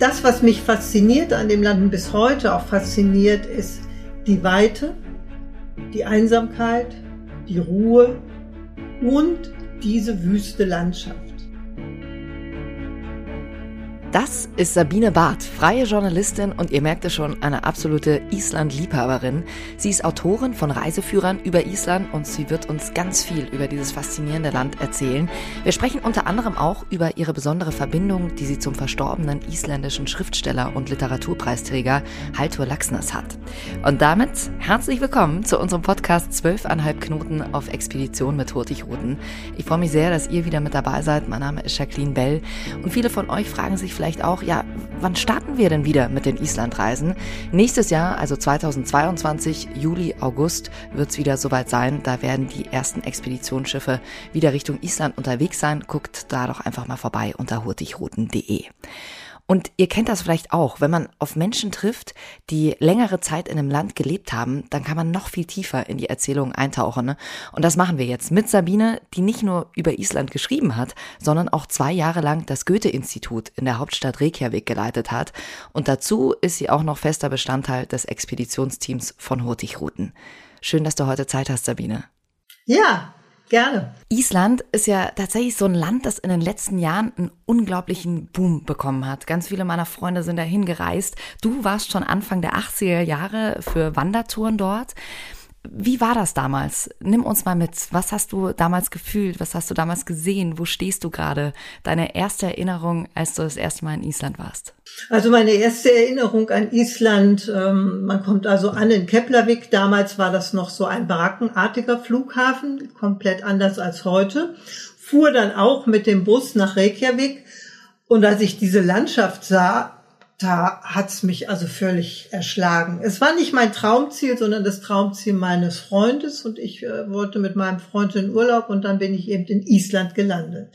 das, was mich fasziniert an dem Land und bis heute auch fasziniert, ist die Weite, die Einsamkeit, die Ruhe und diese wüste Landschaft. Das ist Sabine Barth, freie Journalistin und ihr merkt es schon, eine absolute Island-Liebhaberin. Sie ist Autorin von Reiseführern über Island und sie wird uns ganz viel über dieses faszinierende Land erzählen. Wir sprechen unter anderem auch über ihre besondere Verbindung, die sie zum verstorbenen isländischen Schriftsteller und Literaturpreisträger Haltur Laxness hat. Und damit herzlich willkommen zu unserem Podcast 12,5 Knoten auf Expedition mit Hurtigruten. Ich freue mich sehr, dass ihr wieder mit dabei seid. Mein Name ist Jacqueline Bell und viele von euch fragen sich vielleicht auch, ja, wann starten wir denn wieder mit den Islandreisen? Nächstes Jahr, also 2022, Juli, August, wird es wieder soweit sein. Da werden die ersten Expeditionsschiffe wieder Richtung Island unterwegs sein. Guckt da doch einfach mal vorbei unter hurtigruten.de. Und ihr kennt das vielleicht auch, wenn man auf Menschen trifft, die längere Zeit in einem Land gelebt haben, dann kann man noch viel tiefer in die Erzählung eintauchen. Ne? Und das machen wir jetzt mit Sabine, die nicht nur über Island geschrieben hat, sondern auch zwei Jahre lang das Goethe-Institut in der Hauptstadt Reykjavik geleitet hat. Und dazu ist sie auch noch fester Bestandteil des Expeditionsteams von Hurtigruten. Schön, dass du heute Zeit hast, Sabine. Ja, Gerne. Island ist ja tatsächlich so ein Land, das in den letzten Jahren einen unglaublichen Boom bekommen hat. Ganz viele meiner Freunde sind dahin gereist. Du warst schon Anfang der 80er Jahre für Wandertouren dort. Wie war das damals? Nimm uns mal mit. Was hast du damals gefühlt? Was hast du damals gesehen? Wo stehst du gerade? Deine erste Erinnerung, als du das erste Mal in Island warst? Also meine erste Erinnerung an Island, ähm, man kommt also an in Keflavik. Damals war das noch so ein barackenartiger Flughafen, komplett anders als heute. Fuhr dann auch mit dem Bus nach Reykjavik. Und als ich diese Landschaft sah, da hat's mich also völlig erschlagen. Es war nicht mein Traumziel, sondern das Traumziel meines Freundes und ich äh, wollte mit meinem Freund in Urlaub und dann bin ich eben in Island gelandet.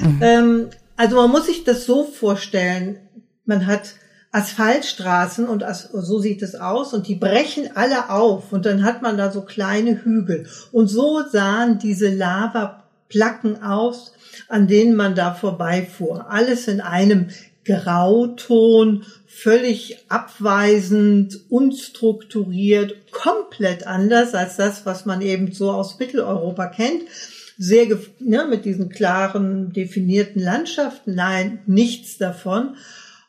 Mhm. Ähm, also man muss sich das so vorstellen, man hat Asphaltstraßen und so sieht es aus und die brechen alle auf und dann hat man da so kleine Hügel und so sahen diese Lavaplacken aus, an denen man da vorbeifuhr. Alles in einem Grauton, völlig abweisend, unstrukturiert, komplett anders als das, was man eben so aus Mitteleuropa kennt. Sehr ne, mit diesen klaren, definierten Landschaften. Nein, nichts davon.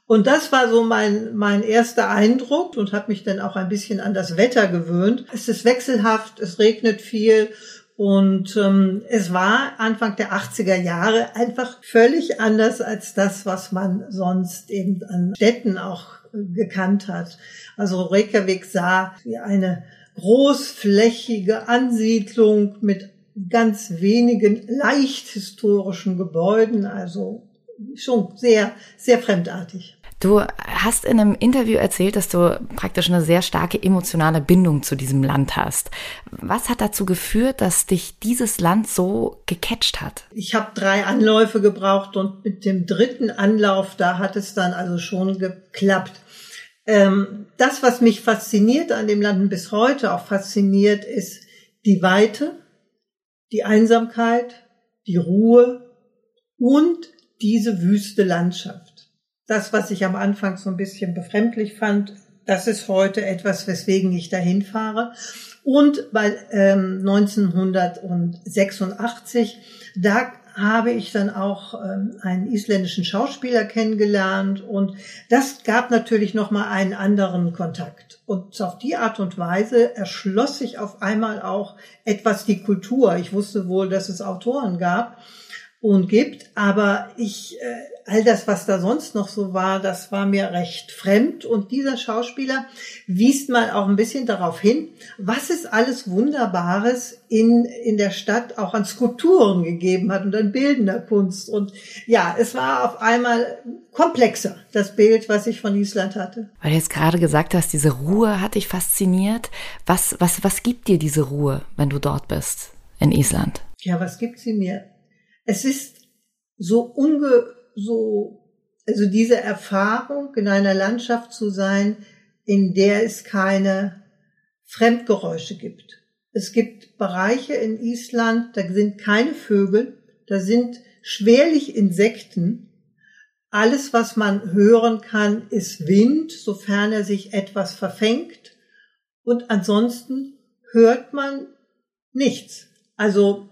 Und das war so mein, mein erster Eindruck und habe mich dann auch ein bisschen an das Wetter gewöhnt. Es ist wechselhaft, es regnet viel und ähm, es war Anfang der 80er Jahre einfach völlig anders als das, was man sonst eben an Städten auch äh, gekannt hat. Also Reykjavik sah wie eine großflächige Ansiedlung mit ganz wenigen leicht historischen Gebäuden, also schon sehr, sehr fremdartig. Du hast in einem Interview erzählt, dass du praktisch eine sehr starke emotionale Bindung zu diesem Land hast. Was hat dazu geführt, dass dich dieses Land so gecatcht hat? Ich habe drei Anläufe gebraucht und mit dem dritten Anlauf, da hat es dann also schon geklappt. Ähm, das, was mich fasziniert an dem Land bis heute auch fasziniert, ist die Weite, die Einsamkeit, die Ruhe und diese wüste Landschaft das, was ich am Anfang so ein bisschen befremdlich fand, das ist heute etwas, weswegen ich dahin fahre. Und weil ähm, 1986, da habe ich dann auch ähm, einen isländischen Schauspieler kennengelernt und das gab natürlich noch mal einen anderen Kontakt und auf die Art und Weise erschloss sich auf einmal auch etwas die Kultur. Ich wusste wohl, dass es Autoren gab und gibt, aber ich äh, all das, was da sonst noch so war, das war mir recht fremd. Und dieser Schauspieler wies mal auch ein bisschen darauf hin, was es alles Wunderbares in, in der Stadt auch an Skulpturen gegeben hat und an bildender Kunst. Und ja, es war auf einmal komplexer, das Bild, was ich von Island hatte. Weil du jetzt gerade gesagt hast, diese Ruhe hat dich fasziniert. Was, was, was gibt dir diese Ruhe, wenn du dort bist in Island? Ja, was gibt sie mir? Es ist so unge so, also diese Erfahrung in einer Landschaft zu sein, in der es keine Fremdgeräusche gibt. Es gibt Bereiche in Island, da sind keine Vögel, da sind schwerlich Insekten. Alles, was man hören kann, ist Wind, sofern er sich etwas verfängt. Und ansonsten hört man nichts. Also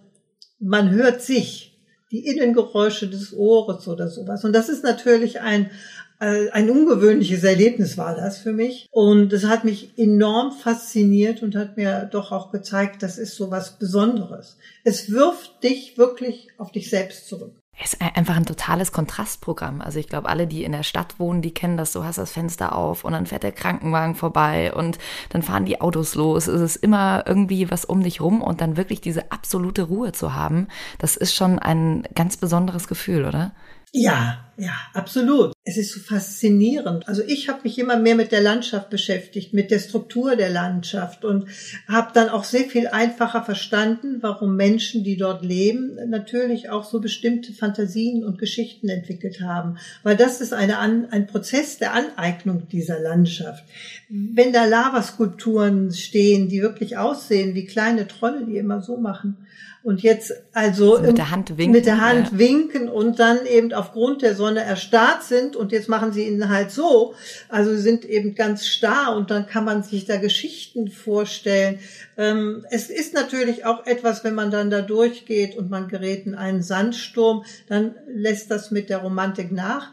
man hört sich, die Innengeräusche des Ohres oder sowas. Und das ist natürlich ein, äh, ein ungewöhnliches Erlebnis war das für mich. Und es hat mich enorm fasziniert und hat mir doch auch gezeigt, das ist so was Besonderes. Es wirft dich wirklich auf dich selbst zurück. Es ist einfach ein totales Kontrastprogramm. Also ich glaube, alle, die in der Stadt wohnen, die kennen das. Du hast das Fenster auf und dann fährt der Krankenwagen vorbei und dann fahren die Autos los. Es ist immer irgendwie was um dich rum und dann wirklich diese absolute Ruhe zu haben, das ist schon ein ganz besonderes Gefühl, oder? Ja, ja, absolut. Es ist so faszinierend. Also ich habe mich immer mehr mit der Landschaft beschäftigt, mit der Struktur der Landschaft und habe dann auch sehr viel einfacher verstanden, warum Menschen, die dort leben, natürlich auch so bestimmte Fantasien und Geschichten entwickelt haben. Weil das ist eine, ein Prozess der Aneignung dieser Landschaft. Wenn da Lavaskulpturen stehen, die wirklich aussehen wie kleine Trolle, die immer so machen, und jetzt also, also mit der Hand winken, mit der Hand ja. winken und dann eben aufgrund der Sonne erstarrt sind und jetzt machen sie ihn halt so, also sie sind eben ganz starr und dann kann man sich da Geschichten vorstellen. Ähm, es ist natürlich auch etwas, wenn man dann da durchgeht und man gerät in einen Sandsturm, dann lässt das mit der Romantik nach.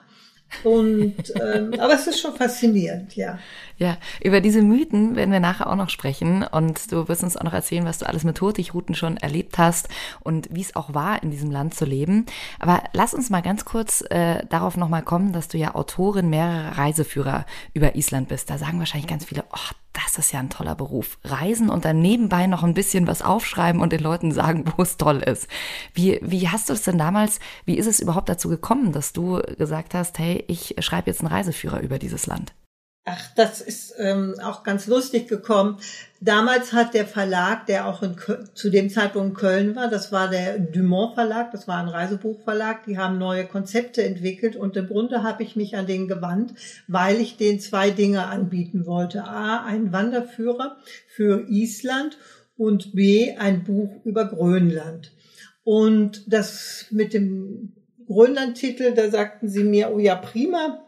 Und ähm, aber es ist schon faszinierend, ja. Ja, über diese Mythen werden wir nachher auch noch sprechen und du wirst uns auch noch erzählen, was du alles mit Hurtigruten schon erlebt hast und wie es auch war, in diesem Land zu leben. Aber lass uns mal ganz kurz äh, darauf nochmal kommen, dass du ja Autorin mehrerer Reiseführer über Island bist. Da sagen wahrscheinlich ganz viele, oh, das ist ja ein toller Beruf. Reisen und dann nebenbei noch ein bisschen was aufschreiben und den Leuten sagen, wo es toll ist. Wie, wie hast du es denn damals, wie ist es überhaupt dazu gekommen, dass du gesagt hast, hey, ich schreibe jetzt einen Reiseführer über dieses Land? Ach, das ist ähm, auch ganz lustig gekommen. Damals hat der Verlag, der auch in, zu dem Zeitpunkt in Köln war, das war der Dumont Verlag, das war ein Reisebuchverlag, die haben neue Konzepte entwickelt und im Grunde habe ich mich an den gewandt, weil ich den zwei Dinge anbieten wollte. A, einen Wanderführer für Island und B, ein Buch über Grönland. Und das mit dem Grönland-Titel, da sagten sie mir, oh ja, prima,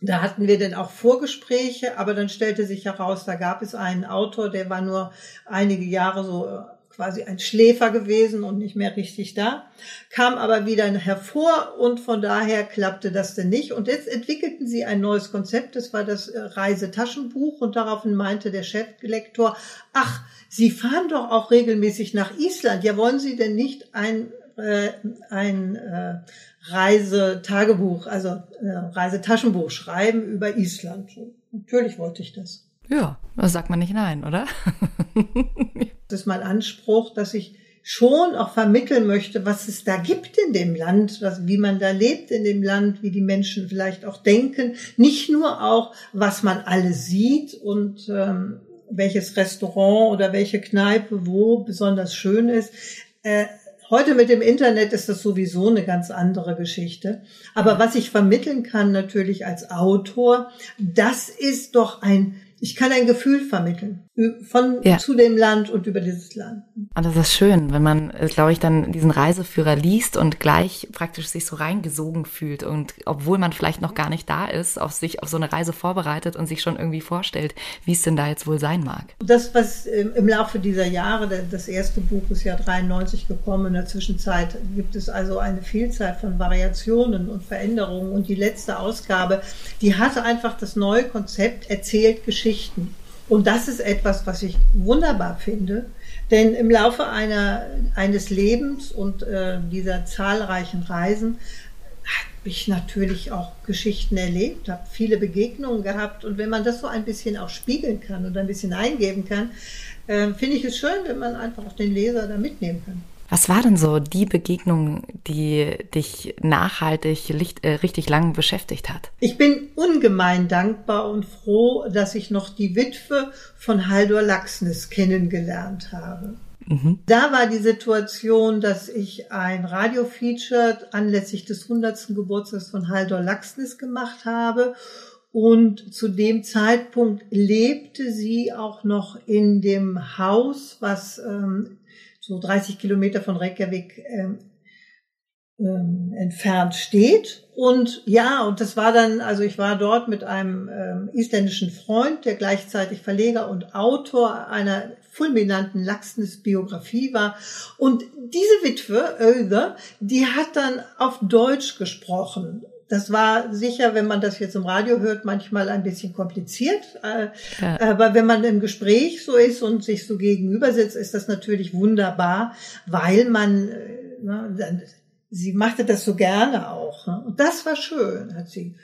da hatten wir dann auch Vorgespräche, aber dann stellte sich heraus, da gab es einen Autor, der war nur einige Jahre so äh, quasi ein Schläfer gewesen und nicht mehr richtig da, kam aber wieder hervor und von daher klappte das denn nicht. Und jetzt entwickelten sie ein neues Konzept, das war das äh, Reisetaschenbuch und daraufhin meinte der Cheflektor, ach, Sie fahren doch auch regelmäßig nach Island. Ja, wollen Sie denn nicht ein, äh, ein äh, Reisetagebuch, also äh, Reisetaschenbuch schreiben über Island. Natürlich wollte ich das. Ja, das sagt man nicht nein, oder? das ist mein Anspruch, dass ich schon auch vermitteln möchte, was es da gibt in dem Land, was, wie man da lebt in dem Land, wie die Menschen vielleicht auch denken. Nicht nur auch, was man alles sieht und ähm, welches Restaurant oder welche Kneipe wo besonders schön ist. Äh, Heute mit dem Internet ist das sowieso eine ganz andere Geschichte. Aber was ich vermitteln kann natürlich als Autor, das ist doch ein ich kann ein Gefühl vermitteln von ja. zu dem Land und über dieses Land. Und das ist schön, wenn man, äh, glaube ich, dann diesen Reiseführer liest und gleich praktisch sich so reingesogen fühlt und obwohl man vielleicht noch gar nicht da ist, auf sich auf so eine Reise vorbereitet und sich schon irgendwie vorstellt, wie es denn da jetzt wohl sein mag. Das, was im Laufe dieser Jahre, das erste Buch ist ja 93 gekommen, in der Zwischenzeit gibt es also eine Vielzahl von Variationen und Veränderungen und die letzte Ausgabe, die hatte einfach das neue Konzept erzählt Geschichte Geschichten. Und das ist etwas, was ich wunderbar finde, denn im Laufe einer, eines Lebens und äh, dieser zahlreichen Reisen habe ich natürlich auch Geschichten erlebt, habe viele Begegnungen gehabt und wenn man das so ein bisschen auch spiegeln kann und ein bisschen eingeben kann, äh, finde ich es schön, wenn man einfach auch den Leser da mitnehmen kann. Was war denn so die Begegnung, die dich nachhaltig äh, richtig lang beschäftigt hat? Ich bin ungemein dankbar und froh, dass ich noch die Witwe von Haldor Laxness kennengelernt habe. Mhm. Da war die Situation, dass ich ein Radio-Feature anlässlich des 100. Geburtstags von Haldor Laxness gemacht habe und zu dem Zeitpunkt lebte sie auch noch in dem Haus, was ähm, so 30 Kilometer von Reykjavik ähm, ähm, entfernt steht. Und ja, und das war dann, also ich war dort mit einem ähm, isländischen Freund, der gleichzeitig Verleger und Autor einer fulminanten Laxness-Biografie war. Und diese Witwe, Oether, die hat dann auf Deutsch gesprochen. Das war sicher, wenn man das jetzt im Radio hört, manchmal ein bisschen kompliziert. Äh, ja. Aber wenn man im Gespräch so ist und sich so gegenüber sitzt, ist das natürlich wunderbar, weil man, äh, ne, sie machte das so gerne auch. Ne? Und das war schön, hat sie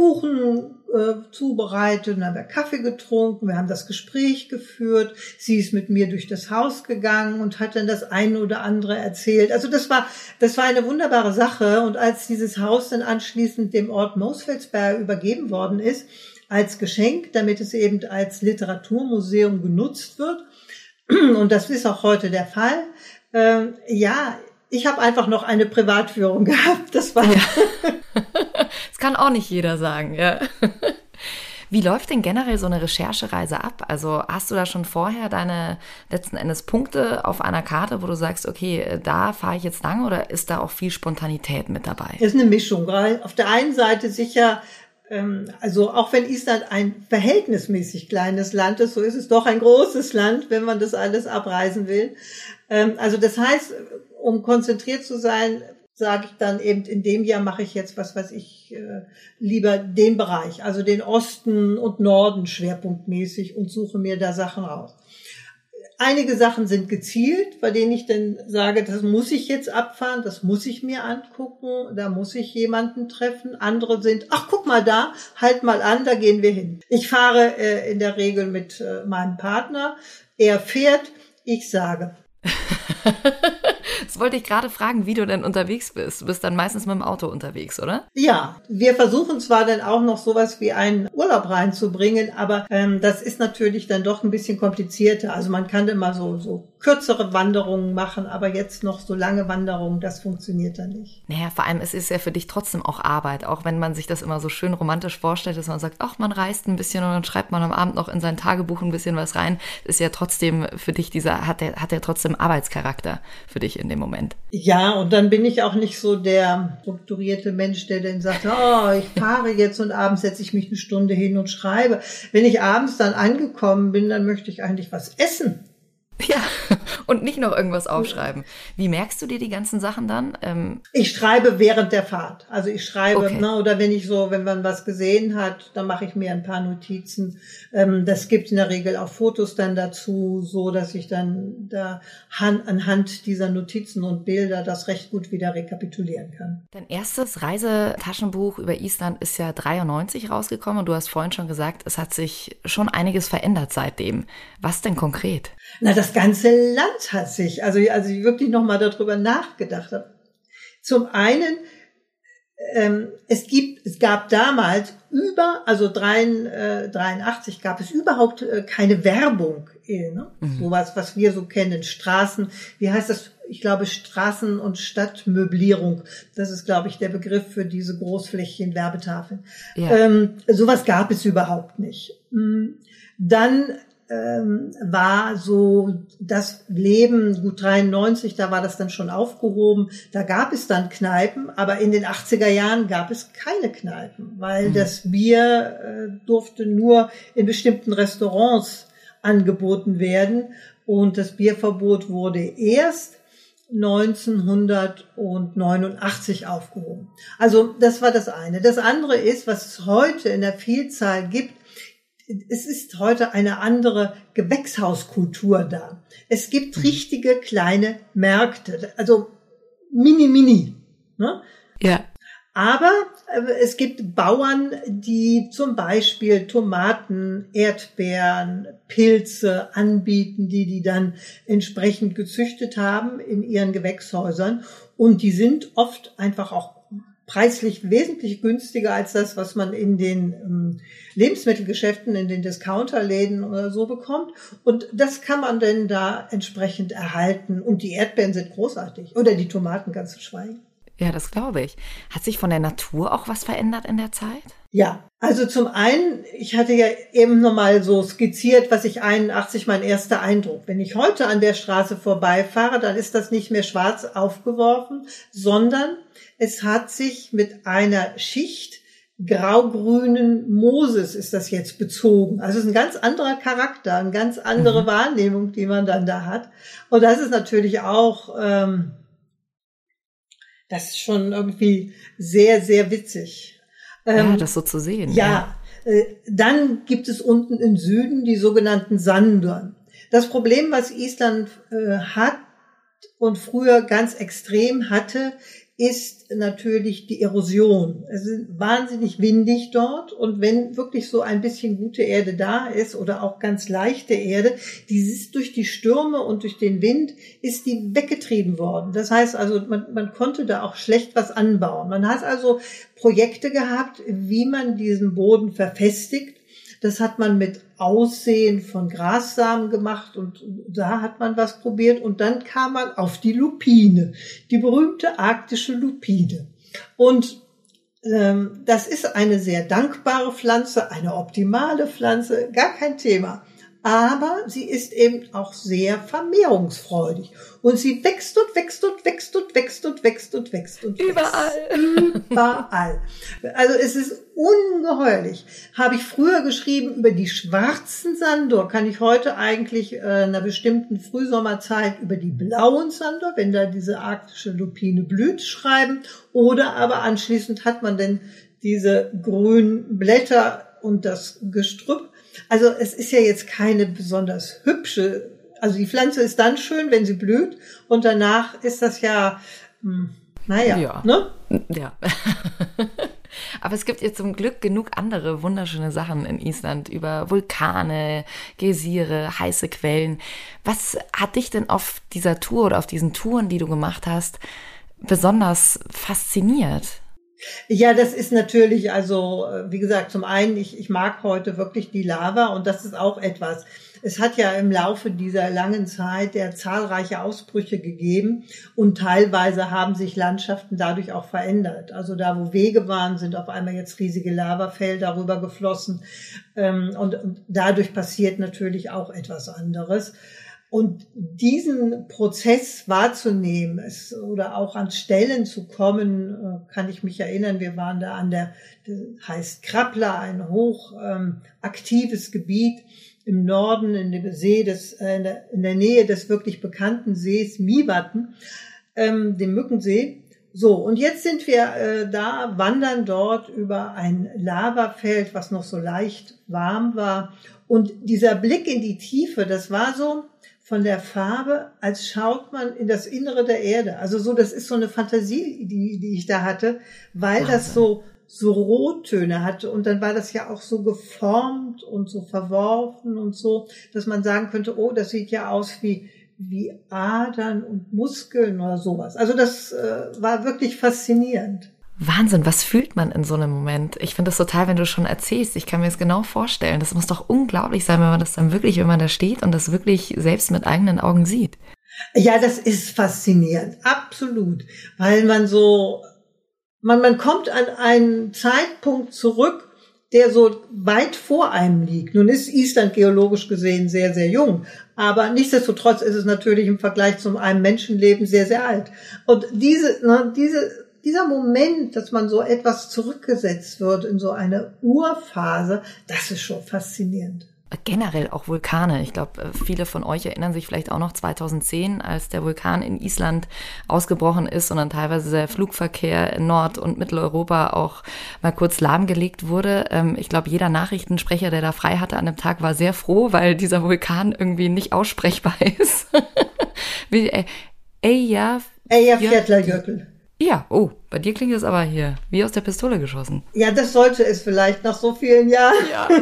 Kuchen äh, zubereitet, dann haben wir Kaffee getrunken, wir haben das Gespräch geführt, sie ist mit mir durch das Haus gegangen und hat dann das eine oder andere erzählt. Also das war, das war eine wunderbare Sache und als dieses Haus dann anschließend dem Ort Mosfelsberg übergeben worden ist, als Geschenk, damit es eben als Literaturmuseum genutzt wird, und das ist auch heute der Fall, äh, ja, ich habe einfach noch eine Privatführung gehabt. Das war. Ja. das kann auch nicht jeder sagen, ja. Wie läuft denn generell so eine Recherchereise ab? Also hast du da schon vorher deine letzten Endes Punkte auf einer Karte, wo du sagst, okay, da fahre ich jetzt lang oder ist da auch viel Spontanität mit dabei? ist eine Mischung. Auf der einen Seite sicher ähm, also auch wenn Island ein verhältnismäßig kleines Land ist, so ist es doch ein großes Land, wenn man das alles abreisen will. Ähm, also das heißt, um konzentriert zu sein, sage ich dann eben, in dem Jahr mache ich jetzt, was weiß ich, äh, lieber den Bereich, also den Osten und Norden schwerpunktmäßig und suche mir da Sachen raus. Einige Sachen sind gezielt, bei denen ich dann sage, das muss ich jetzt abfahren, das muss ich mir angucken, da muss ich jemanden treffen. Andere sind, ach guck mal da, halt mal an, da gehen wir hin. Ich fahre äh, in der Regel mit äh, meinem Partner, er fährt, ich sage. Das wollte ich gerade fragen, wie du denn unterwegs bist. Du bist dann meistens mit dem Auto unterwegs, oder? Ja, wir versuchen zwar dann auch noch sowas wie einen Urlaub reinzubringen, aber ähm, das ist natürlich dann doch ein bisschen komplizierter. Also man kann immer so, so kürzere Wanderungen machen, aber jetzt noch so lange Wanderungen, das funktioniert dann nicht. Naja, vor allem es ist ja für dich trotzdem auch Arbeit, auch wenn man sich das immer so schön romantisch vorstellt, dass man sagt, ach, man reist ein bisschen und dann schreibt man am Abend noch in sein Tagebuch ein bisschen was rein. Ist ja trotzdem für dich dieser, hat der, hat der trotzdem Arbeitscharakter für dich in dem Moment. Ja, und dann bin ich auch nicht so der strukturierte Mensch, der dann sagt, oh, ich fahre jetzt und abends setze ich mich eine Stunde hin und schreibe. Wenn ich abends dann angekommen bin, dann möchte ich eigentlich was essen. Ja, und nicht noch irgendwas aufschreiben. Wie merkst du dir die ganzen Sachen dann? Ähm ich schreibe während der Fahrt. Also ich schreibe, okay. ne, oder wenn ich so, wenn man was gesehen hat, dann mache ich mir ein paar Notizen. Ähm, das gibt in der Regel auch Fotos dann dazu, so dass ich dann da han, anhand dieser Notizen und Bilder das recht gut wieder rekapitulieren kann. Dein erstes Reisetaschenbuch über Island ist ja 93 rausgekommen und du hast vorhin schon gesagt, es hat sich schon einiges verändert seitdem. Was denn konkret? Na, das ganze Land hat sich, also als ich wirklich nochmal darüber nachgedacht. Zum einen, ähm, es gibt, es gab damals über, also 83 äh, gab es überhaupt äh, keine Werbung, äh, ne? Mhm. sowas, was wir so kennen, Straßen, wie heißt das? Ich glaube Straßen- und Stadtmöblierung. Das ist, glaube ich, der Begriff für diese Großflächen Werbetafeln. Ja. Ähm, sowas gab es überhaupt nicht. Mm, dann ähm, war so das Leben, gut 93, da war das dann schon aufgehoben, da gab es dann Kneipen, aber in den 80er Jahren gab es keine Kneipen, weil mhm. das Bier äh, durfte nur in bestimmten Restaurants angeboten werden und das Bierverbot wurde erst 1989 aufgehoben. Also das war das eine. Das andere ist, was es heute in der Vielzahl gibt, es ist heute eine andere Gewächshauskultur da. Es gibt mhm. richtige kleine Märkte, also mini, mini. Ne? Ja. Aber äh, es gibt Bauern, die zum Beispiel Tomaten, Erdbeeren, Pilze anbieten, die die dann entsprechend gezüchtet haben in ihren Gewächshäusern. Und die sind oft einfach auch preislich wesentlich günstiger als das, was man in den ähm, Lebensmittelgeschäften, in den Discounterläden oder so bekommt. Und das kann man denn da entsprechend erhalten. Und die Erdbeeren sind großartig. Oder die Tomaten ganz zu schweigen. Ja, das glaube ich. Hat sich von der Natur auch was verändert in der Zeit? Ja, also zum einen, ich hatte ja eben nochmal so skizziert, was ich 81 mein erster Eindruck. Wenn ich heute an der Straße vorbeifahre, dann ist das nicht mehr schwarz aufgeworfen, sondern es hat sich mit einer Schicht graugrünen Moses ist das jetzt bezogen. Also es ist ein ganz anderer Charakter, eine ganz andere mhm. Wahrnehmung, die man dann da hat. Und das ist natürlich auch, ähm, das ist schon irgendwie sehr, sehr witzig. Ähm, ja, das so zu sehen. Ja, ja. Äh, dann gibt es unten im Süden die sogenannten Sandern. Das Problem, was Island äh, hat und früher ganz extrem hatte, ist natürlich die Erosion. Es ist wahnsinnig windig dort und wenn wirklich so ein bisschen gute Erde da ist oder auch ganz leichte Erde, die ist durch die Stürme und durch den Wind ist die weggetrieben worden. Das heißt also, man, man konnte da auch schlecht was anbauen. Man hat also Projekte gehabt, wie man diesen Boden verfestigt das hat man mit Aussehen von Grassamen gemacht und da hat man was probiert und dann kam man auf die Lupine, die berühmte arktische Lupine. Und ähm, das ist eine sehr dankbare Pflanze, eine optimale Pflanze, gar kein Thema aber sie ist eben auch sehr vermehrungsfreudig. Und sie wächst und wächst und wächst und wächst und wächst und wächst und wächst. Überall. Überall. Also es ist ungeheuerlich. Habe ich früher geschrieben über die schwarzen Sandor, kann ich heute eigentlich äh, einer bestimmten Frühsommerzeit über die blauen Sandor, wenn da diese arktische Lupine blüht, schreiben. Oder aber anschließend hat man denn diese grünen Blätter und das Gestrüpp also es ist ja jetzt keine besonders hübsche, also die Pflanze ist dann schön, wenn sie blüht und danach ist das ja, hm, naja, ja. ne? Ja. Aber es gibt jetzt zum Glück genug andere wunderschöne Sachen in Island über Vulkane, Geysire, heiße Quellen. Was hat dich denn auf dieser Tour oder auf diesen Touren, die du gemacht hast, besonders fasziniert? Ja, das ist natürlich, also wie gesagt, zum einen, ich, ich mag heute wirklich die Lava und das ist auch etwas. Es hat ja im Laufe dieser langen Zeit der zahlreiche Ausbrüche gegeben und teilweise haben sich Landschaften dadurch auch verändert. Also da, wo Wege waren, sind auf einmal jetzt riesige Lavafelder rüber geflossen ähm, und dadurch passiert natürlich auch etwas anderes. Und diesen Prozess wahrzunehmen es, oder auch an Stellen zu kommen, äh, kann ich mich erinnern, wir waren da an der, heißt Krappler, ein hoch ähm, Gebiet im Norden in der See des, äh, in, der, in der Nähe des wirklich bekannten Sees Miwatten, ähm, dem Mückensee. So, und jetzt sind wir äh, da, wandern dort über ein Lavafeld, was noch so leicht warm war. Und dieser Blick in die Tiefe, das war so, von der Farbe, als schaut man in das Innere der Erde. Also so, das ist so eine Fantasie, die, die ich da hatte, weil Wahnsinn. das so, so Rottöne hatte und dann war das ja auch so geformt und so verworfen und so, dass man sagen könnte, oh, das sieht ja aus wie, wie Adern und Muskeln oder sowas. Also das äh, war wirklich faszinierend. Wahnsinn, was fühlt man in so einem Moment? Ich finde das total, wenn du schon erzählst, ich kann mir das genau vorstellen. Das muss doch unglaublich sein, wenn man das dann wirklich, wenn man da steht und das wirklich selbst mit eigenen Augen sieht. Ja, das ist faszinierend, absolut, weil man so, man, man kommt an einen Zeitpunkt zurück, der so weit vor einem liegt. Nun ist Island geologisch gesehen sehr, sehr jung, aber nichtsdestotrotz ist es natürlich im Vergleich zu einem Menschenleben sehr, sehr alt. Und diese, ne, diese dieser Moment, dass man so etwas zurückgesetzt wird in so eine Urphase, das ist schon faszinierend. Generell auch Vulkane. Ich glaube, äh, viele von euch erinnern sich vielleicht auch noch 2010, als der Vulkan in Island ausgebrochen ist und dann teilweise der Flugverkehr in Nord- und Mitteleuropa auch mal kurz lahmgelegt wurde. Ähm, ich glaube, jeder Nachrichtensprecher, der da frei hatte an dem Tag, war sehr froh, weil dieser Vulkan irgendwie nicht aussprechbar ist. Wie, äh, Eja Eyjafjallajökull. Ja, oh, bei dir klingt es aber hier wie aus der Pistole geschossen. Ja, das sollte es vielleicht nach so vielen Jahren. Ja.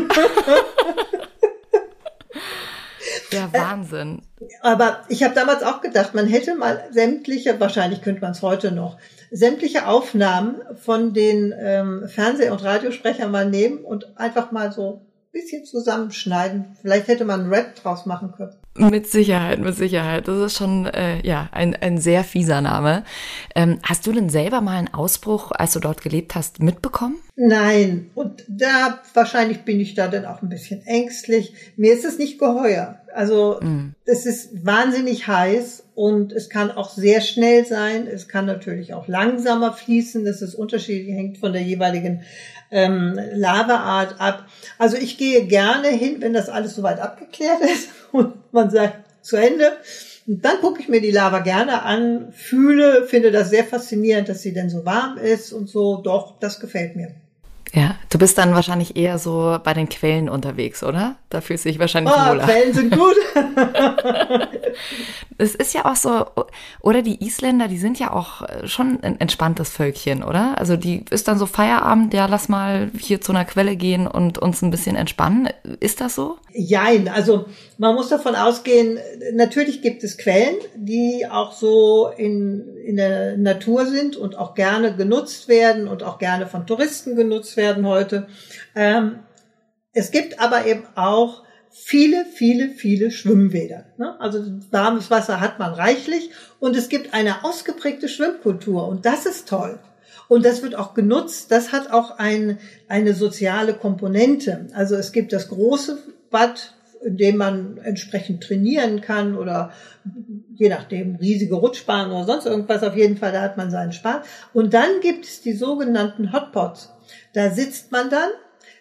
Der Wahnsinn. Aber ich habe damals auch gedacht, man hätte mal sämtliche, wahrscheinlich könnte man es heute noch, sämtliche Aufnahmen von den ähm, Fernseh- und Radiosprechern mal nehmen und einfach mal so ein bisschen zusammenschneiden. Vielleicht hätte man einen Rap draus machen können. Mit Sicherheit, mit Sicherheit. Das ist schon äh, ja ein, ein sehr fieser Name. Ähm, hast du denn selber mal einen Ausbruch, als du dort gelebt hast, mitbekommen? Nein, und da wahrscheinlich bin ich da dann auch ein bisschen ängstlich. Mir ist es nicht geheuer. Also mm. es ist wahnsinnig heiß und es kann auch sehr schnell sein. Es kann natürlich auch langsamer fließen. Das ist unterschiedlich, hängt von der jeweiligen ähm, Lavaart ab. Also ich gehe gerne hin, wenn das alles soweit abgeklärt ist und man sagt zu Ende. Und dann gucke ich mir die Lava gerne an, fühle, finde das sehr faszinierend, dass sie denn so warm ist und so. Doch, das gefällt mir. Du bist dann wahrscheinlich eher so bei den Quellen unterwegs, oder? Da fühlst du dich wahrscheinlich oh, wohler. Quellen sind gut. es ist ja auch so, oder die Isländer, die sind ja auch schon ein entspanntes Völkchen, oder? Also die ist dann so Feierabend, ja, lass mal hier zu einer Quelle gehen und uns ein bisschen entspannen. Ist das so? Jein, also man muss davon ausgehen, natürlich gibt es Quellen, die auch so in, in der Natur sind und auch gerne genutzt werden und auch gerne von Touristen genutzt werden heute. Ähm, es gibt aber eben auch viele, viele, viele Schwimmbäder. Ne? Also warmes Wasser hat man reichlich und es gibt eine ausgeprägte Schwimmkultur und das ist toll. Und das wird auch genutzt. Das hat auch ein, eine soziale Komponente. Also es gibt das große Bad, in dem man entsprechend trainieren kann oder je nachdem riesige Rutschbahnen oder sonst irgendwas. Auf jeden Fall, da hat man seinen Spaß. Und dann gibt es die sogenannten Hotpots. Da sitzt man dann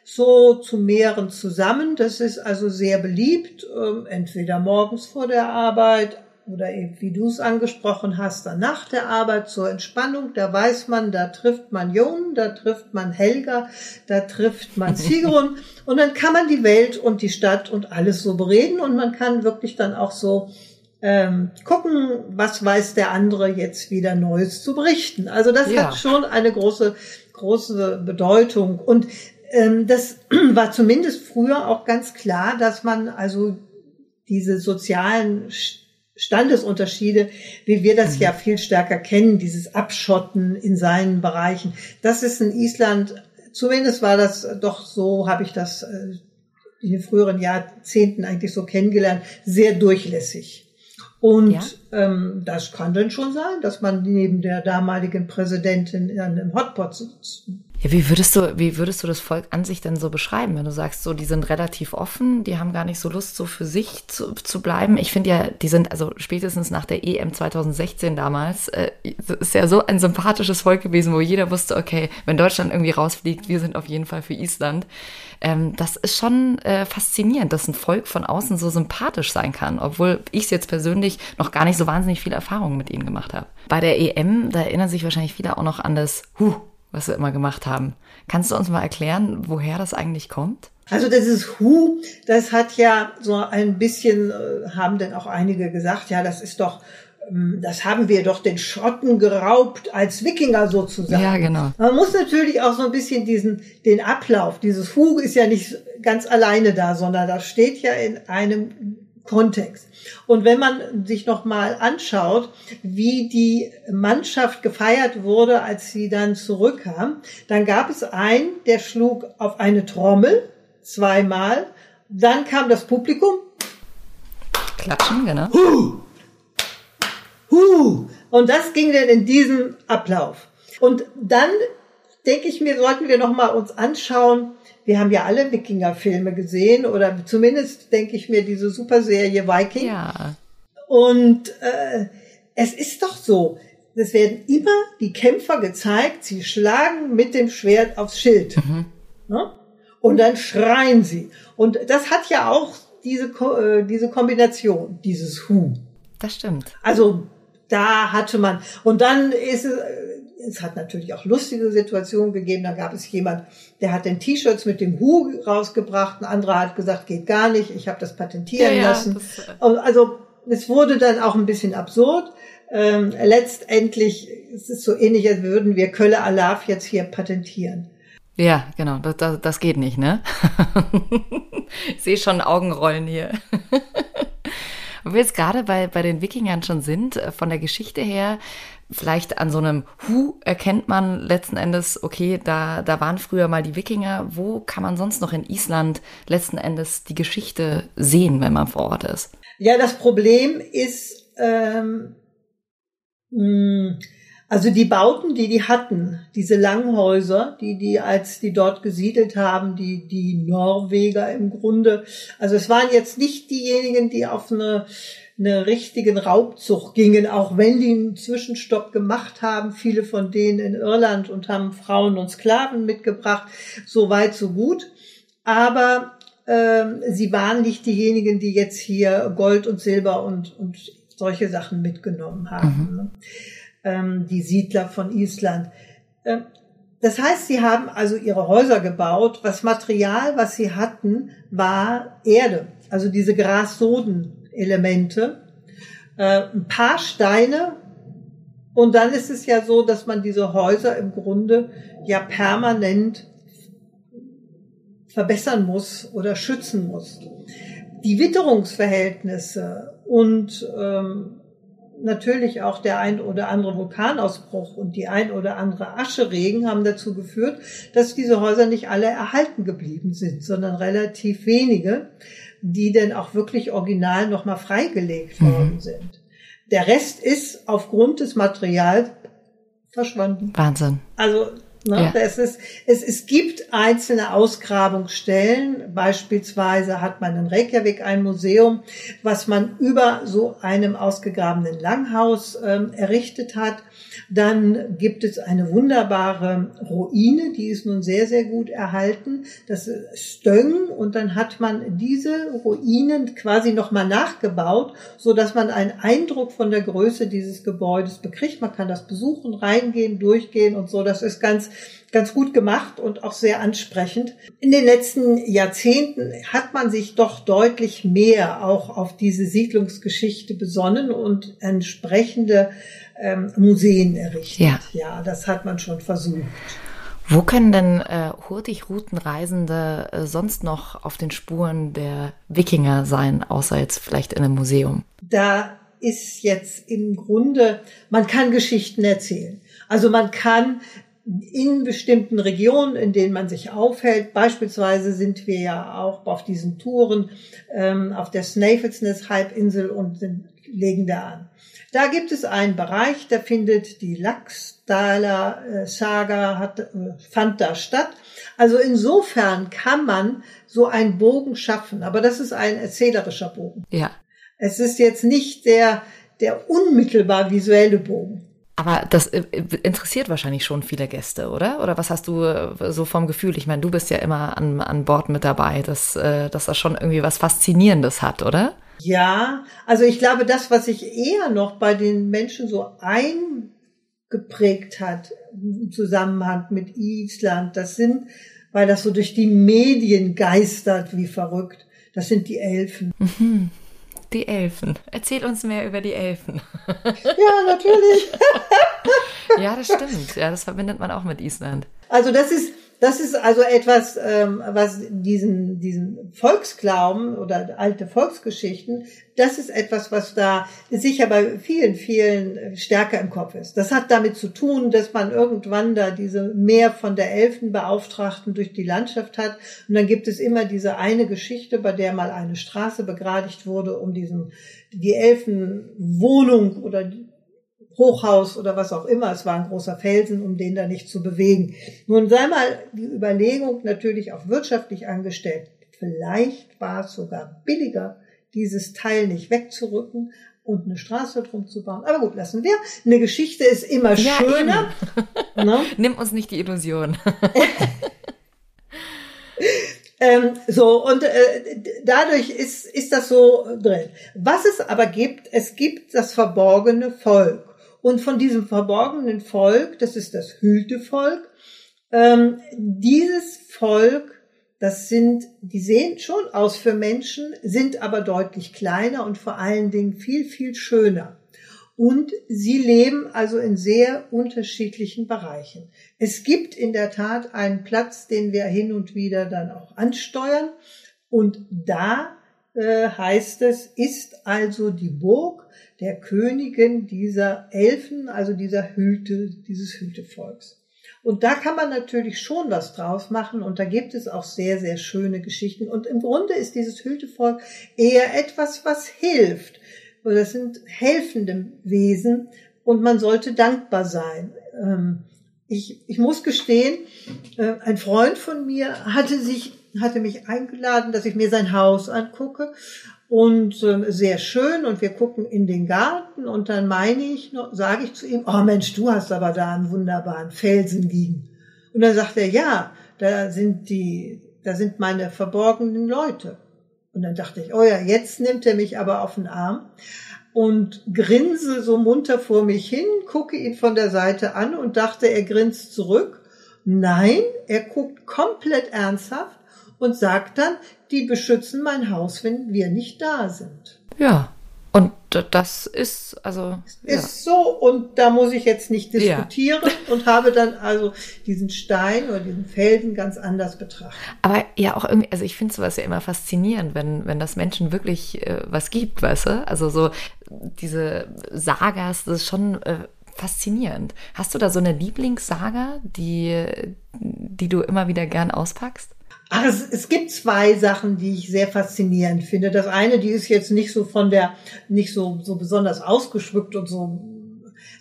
so zu mehreren zusammen. Das ist also sehr beliebt, ähm, entweder morgens vor der Arbeit oder eben, wie du es angesprochen hast, dann nach der Arbeit zur Entspannung. Da weiß man, da trifft man Jon, da trifft man Helga, da trifft man Sigrun und dann kann man die Welt und die Stadt und alles so bereden und man kann wirklich dann auch so ähm, gucken, was weiß der andere jetzt wieder Neues zu berichten. Also das ja. hat schon eine große, große Bedeutung. Und ähm, das war zumindest früher auch ganz klar, dass man also diese sozialen Standesunterschiede, wie wir das mhm. ja viel stärker kennen, dieses Abschotten in seinen Bereichen. Das ist in Island, zumindest war das doch so, habe ich das äh, in den früheren Jahrzehnten eigentlich so kennengelernt, sehr durchlässig. Und ja? ähm, das kann dann schon sein, dass man neben der damaligen Präsidentin in einem Hotpot sitzt. Ja, wie würdest du, wie würdest du das Volk an sich denn so beschreiben, wenn du sagst, so, die sind relativ offen, die haben gar nicht so Lust, so für sich zu, zu bleiben? Ich finde ja, die sind, also spätestens nach der EM 2016 damals, äh, ist ja so ein sympathisches Volk gewesen, wo jeder wusste, okay, wenn Deutschland irgendwie rausfliegt, wir sind auf jeden Fall für Island. Ähm, das ist schon äh, faszinierend, dass ein Volk von außen so sympathisch sein kann, obwohl ich jetzt persönlich noch gar nicht so wahnsinnig viel Erfahrung mit ihnen gemacht habe. Bei der EM, da erinnern sich wahrscheinlich viele auch noch an das Huh was wir immer gemacht haben. Kannst du uns mal erklären, woher das eigentlich kommt? Also das ist Hu, das hat ja so ein bisschen, äh, haben denn auch einige gesagt, ja, das ist doch, ähm, das haben wir doch den Schotten geraubt als Wikinger sozusagen. Ja, genau. Man muss natürlich auch so ein bisschen diesen, den Ablauf, dieses Hu ist ja nicht ganz alleine da, sondern das steht ja in einem Kontext. Und wenn man sich noch mal anschaut, wie die Mannschaft gefeiert wurde, als sie dann zurückkam, dann gab es einen, der schlug auf eine Trommel zweimal, dann kam das Publikum. Klatschen, genau. Huh! Huh! Und das ging dann in diesem Ablauf. Und dann denke ich mir, sollten wir noch mal uns anschauen, wir haben ja alle Wikinger-Filme gesehen oder zumindest denke ich mir diese Superserie Viking. Ja. Und äh, es ist doch so, es werden immer die Kämpfer gezeigt, sie schlagen mit dem Schwert aufs Schild. Mhm. Ne? Und dann schreien sie. Und das hat ja auch diese, äh, diese Kombination, dieses Hu. Das stimmt. Also da hatte man, und dann ist es, es hat natürlich auch lustige Situationen gegeben. Da gab es jemand, der hat den T-Shirts mit dem Hu rausgebracht. Ein anderer hat gesagt, geht gar nicht. Ich habe das patentieren ja, lassen. Ja, das, äh also es wurde dann auch ein bisschen absurd. Ähm, letztendlich ist es so ähnlich, als würden wir Kölle Alaf jetzt hier patentieren. Ja, genau, das, das, das geht nicht, ne? ich sehe schon Augenrollen hier. Wo wir jetzt gerade bei, bei den Wikingern schon sind, äh, von der Geschichte her, vielleicht an so einem Hu erkennt man letzten Endes, okay, da, da waren früher mal die Wikinger. Wo kann man sonst noch in Island letzten Endes die Geschichte sehen, wenn man vor Ort ist? Ja, das Problem ist, ähm, mh, also die Bauten, die die hatten, diese Langhäuser, die die als die dort gesiedelt haben, die die Norweger im Grunde, also es waren jetzt nicht diejenigen, die auf eine eine richtigen Raubzug gingen, auch wenn die einen Zwischenstopp gemacht haben, viele von denen in Irland und haben Frauen und Sklaven mitgebracht, so weit, so gut. Aber ähm, sie waren nicht diejenigen, die jetzt hier Gold und Silber und, und solche Sachen mitgenommen haben. Mhm. Ne? ähm, die Siedler von Island. Ähm, das heißt, sie haben also ihre Häuser gebaut. Das Material, was sie hatten, war Erde, also diese Grassoden-Elemente, äh, ein paar Steine. Und dann ist es ja so, dass man diese Häuser im Grunde ja permanent verbessern muss oder schützen muss. Die Witterungsverhältnisse und ähm, natürlich auch der ein oder andere Vulkanausbruch und die ein oder andere Ascheregen haben dazu geführt, dass diese Häuser nicht alle erhalten geblieben sind, sondern relativ wenige, die denn auch wirklich original nochmal freigelegt mhm. worden sind. Der Rest ist aufgrund des Materials verschwunden. Wahnsinn. Also Ne? Ja. Es, ist, es, es gibt einzelne Ausgrabungsstellen. Beispielsweise hat man in Reykjavik ein Museum, was man über so einem ausgegrabenen Langhaus ähm, errichtet hat. Dann gibt es eine wunderbare Ruine, die ist nun sehr, sehr gut erhalten. Das ist Stöng und dann hat man diese Ruinen quasi nochmal nachgebaut, so dass man einen Eindruck von der Größe dieses Gebäudes bekriegt. Man kann das besuchen, reingehen, durchgehen und so. Das ist ganz ganz gut gemacht und auch sehr ansprechend. In den letzten Jahrzehnten hat man sich doch deutlich mehr auch auf diese Siedlungsgeschichte besonnen und entsprechende ähm, Museen errichtet. Ja. ja, das hat man schon versucht. Wo können denn äh, Hurtig-Routenreisende äh, sonst noch auf den Spuren der Wikinger sein, außer jetzt vielleicht in einem Museum? Da ist jetzt im Grunde, man kann Geschichten erzählen. Also man kann in bestimmten Regionen, in denen man sich aufhält. Beispielsweise sind wir ja auch auf diesen Touren ähm, auf der Snæfellsnes Halbinsel und sind, legen da an. Da gibt es einen Bereich, da findet die Laxdaler äh, Saga hat, äh, fand da statt. Also insofern kann man so einen Bogen schaffen, aber das ist ein erzählerischer Bogen. Ja. Es ist jetzt nicht der der unmittelbar visuelle Bogen. Aber das äh, interessiert wahrscheinlich schon viele Gäste, oder? Oder was hast du so vom Gefühl? Ich meine, du bist ja immer an, an Bord mit dabei, dass, dass das schon irgendwie was Faszinierendes hat, oder? Ja, also ich glaube, das, was sich eher noch bei den Menschen so eingeprägt hat im Zusammenhang mit Island, das sind, weil das so durch die Medien geistert wie verrückt, das sind die Elfen. Mhm. Die Elfen. Erzähl uns mehr über die Elfen. Ja, natürlich. ja, das stimmt. Ja, das verbindet man auch mit Island. Also das ist, das ist also etwas, ähm, was diesen, diesen Volksglauben oder alte Volksgeschichten, das ist etwas, was da sicher bei vielen, vielen stärker im Kopf ist. Das hat damit zu tun, dass man irgendwann da diese mehr von der Elfenbeauftragten durch die Landschaft hat. Und dann gibt es immer diese eine Geschichte, bei der mal eine Straße begradigt wurde, um diesen, die Elfenwohnung oder Hochhaus oder was auch immer. Es war ein großer Felsen, um den da nicht zu bewegen. Nun sei mal die Überlegung natürlich auch wirtschaftlich angestellt. Vielleicht war es sogar billiger, dieses Teil nicht wegzurücken und eine Straße drum zu bauen. Aber gut, lassen wir. Eine Geschichte ist immer ja, schöner. Ne? Nimm uns nicht die Illusion. ähm, so, und äh, dadurch ist, ist das so drin. Was es aber gibt, es gibt das verborgene Volk. Und von diesem verborgenen Volk, das ist das Hültevolk, ähm, dieses Volk, das sind, die sehen schon aus für Menschen, sind aber deutlich kleiner und vor allen Dingen viel, viel schöner. Und sie leben also in sehr unterschiedlichen Bereichen. Es gibt in der Tat einen Platz, den wir hin und wieder dann auch ansteuern. Und da äh, heißt es, ist also die Burg der Königin dieser Elfen, also dieser Hülte, dieses Hültevolks. Und da kann man natürlich schon was draus machen und da gibt es auch sehr, sehr schöne Geschichten. Und im Grunde ist dieses Hültevolk eher etwas, was hilft. Das sind helfende Wesen und man sollte dankbar sein. Ähm, ich, ich muss gestehen, äh, ein Freund von mir hatte sich, hatte mich eingeladen, dass ich mir sein Haus angucke und äh, sehr schön und wir gucken in den Garten und dann meine ich, sage ich zu ihm, oh Mensch, du hast aber da einen wunderbaren Felsen liegen. Und dann sagt er, ja, da sind die, da sind meine verborgenen Leute. Und dann dachte ich, oh ja, jetzt nimmt er mich aber auf den Arm und grinse so munter vor mich hin, gucke ihn von der Seite an und dachte, er grinst zurück. Nein, er guckt komplett ernsthaft und sagt dann, die beschützen mein Haus, wenn wir nicht da sind. Ja. Und das ist also ist ja. so und da muss ich jetzt nicht diskutieren ja. und habe dann also diesen Stein oder diesen Felsen ganz anders betrachtet. Aber ja auch irgendwie, also ich finde sowas ja immer faszinierend, wenn wenn das Menschen wirklich äh, was gibt, weißt du? Also so diese Sagas, das ist schon äh, faszinierend. Hast du da so eine Lieblingssaga, die die du immer wieder gern auspackst? Ach, es, es gibt zwei Sachen, die ich sehr faszinierend finde. Das eine, die ist jetzt nicht so von der, nicht so, so besonders ausgeschmückt und so.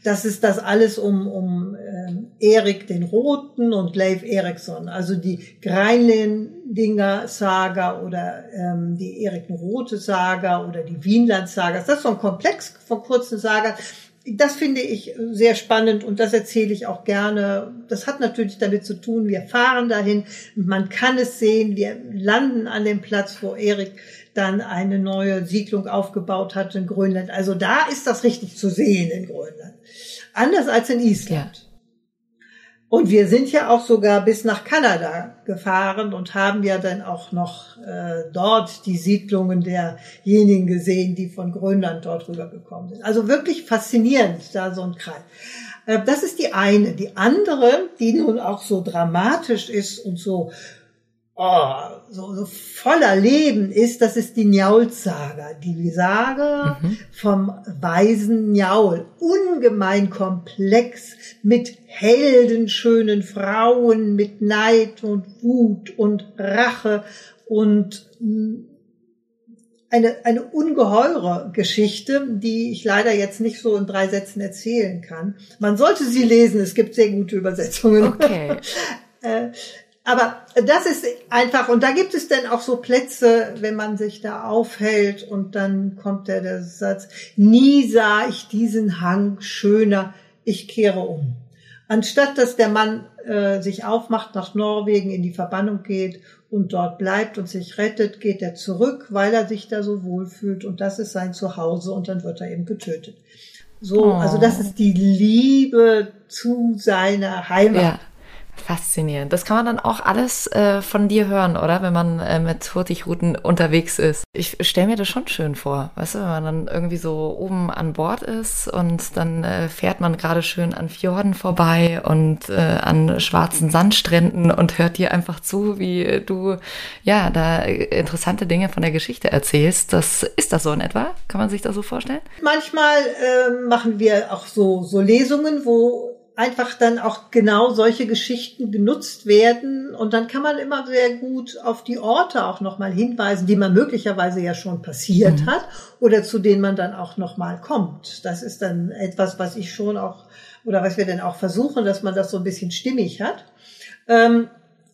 Das ist das alles um, um ähm, Erik den Roten und Leif Eriksson. Also die Greinländinger Saga oder ähm, die Erik den Rote Saga oder die Wienland Saga. Das ist so ein Komplex von kurzen Sagas das finde ich sehr spannend und das erzähle ich auch gerne. Das hat natürlich damit zu tun, wir fahren dahin, man kann es sehen, wir landen an dem Platz, wo Erik dann eine neue Siedlung aufgebaut hat in Grönland. Also da ist das richtig zu sehen in Grönland. Anders als in Island. Ja. Und wir sind ja auch sogar bis nach Kanada gefahren und haben ja dann auch noch äh, dort die Siedlungen derjenigen gesehen, die von Grönland dort rübergekommen sind. Also wirklich faszinierend, da so ein Kreis. Äh, das ist die eine. Die andere, die nun auch so dramatisch ist und so oh, so, so voller Leben ist, das ist die Njaul-Saga. Die Sage mhm. vom weisen Njaul. Ungemein komplex mit heldenschönen Frauen, mit Neid und Wut und Rache und mm, eine, eine ungeheure Geschichte, die ich leider jetzt nicht so in drei Sätzen erzählen kann. Man sollte sie lesen, es gibt sehr gute Übersetzungen. Okay. Aber das ist einfach, und da gibt es dann auch so Plätze, wenn man sich da aufhält und dann kommt der, der Satz, nie sah ich diesen Hang schöner, ich kehre um. Anstatt dass der Mann äh, sich aufmacht, nach Norwegen in die Verbannung geht und dort bleibt und sich rettet, geht er zurück, weil er sich da so wohlfühlt und das ist sein Zuhause und dann wird er eben getötet. So, oh. also das ist die Liebe zu seiner Heimat. Ja. Faszinierend. Das kann man dann auch alles äh, von dir hören, oder? Wenn man äh, mit Hurtigruten unterwegs ist. Ich stelle mir das schon schön vor, weißt du, wenn man dann irgendwie so oben an Bord ist und dann äh, fährt man gerade schön an Fjorden vorbei und äh, an schwarzen Sandstränden und hört dir einfach zu, wie du ja da interessante Dinge von der Geschichte erzählst. Das ist das so in etwa? Kann man sich das so vorstellen? Manchmal äh, machen wir auch so so Lesungen, wo einfach dann auch genau solche Geschichten genutzt werden und dann kann man immer sehr gut auf die Orte auch nochmal hinweisen, die man möglicherweise ja schon passiert mhm. hat oder zu denen man dann auch nochmal kommt. Das ist dann etwas, was ich schon auch oder was wir dann auch versuchen, dass man das so ein bisschen stimmig hat. Ähm,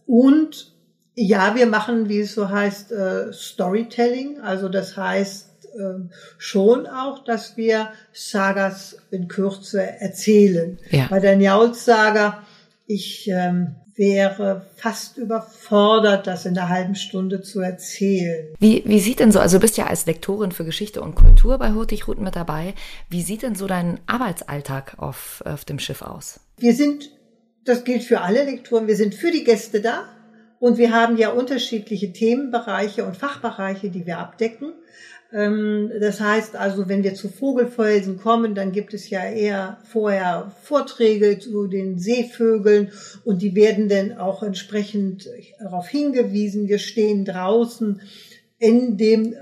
und ja, wir machen, wie es so heißt, äh, Storytelling. Also das heißt, ähm, schon auch, dass wir Sagas in Kürze erzählen. Ja. Bei der Njauls-Saga, ich ähm, wäre fast überfordert, das in einer halben Stunde zu erzählen. Wie, wie sieht denn so, also du bist ja als Lektorin für Geschichte und Kultur bei Hurtigruten mit dabei, wie sieht denn so dein Arbeitsalltag auf, auf dem Schiff aus? Wir sind, das gilt für alle Lektoren, wir sind für die Gäste da und wir haben ja unterschiedliche Themenbereiche und Fachbereiche, die wir abdecken. Ähm, das heißt also, wenn wir zu Vogelfelsen kommen, dann gibt es ja eher vorher Vorträge zu den Seevögeln und die werden dann auch entsprechend darauf hingewiesen. Wir stehen draußen in dem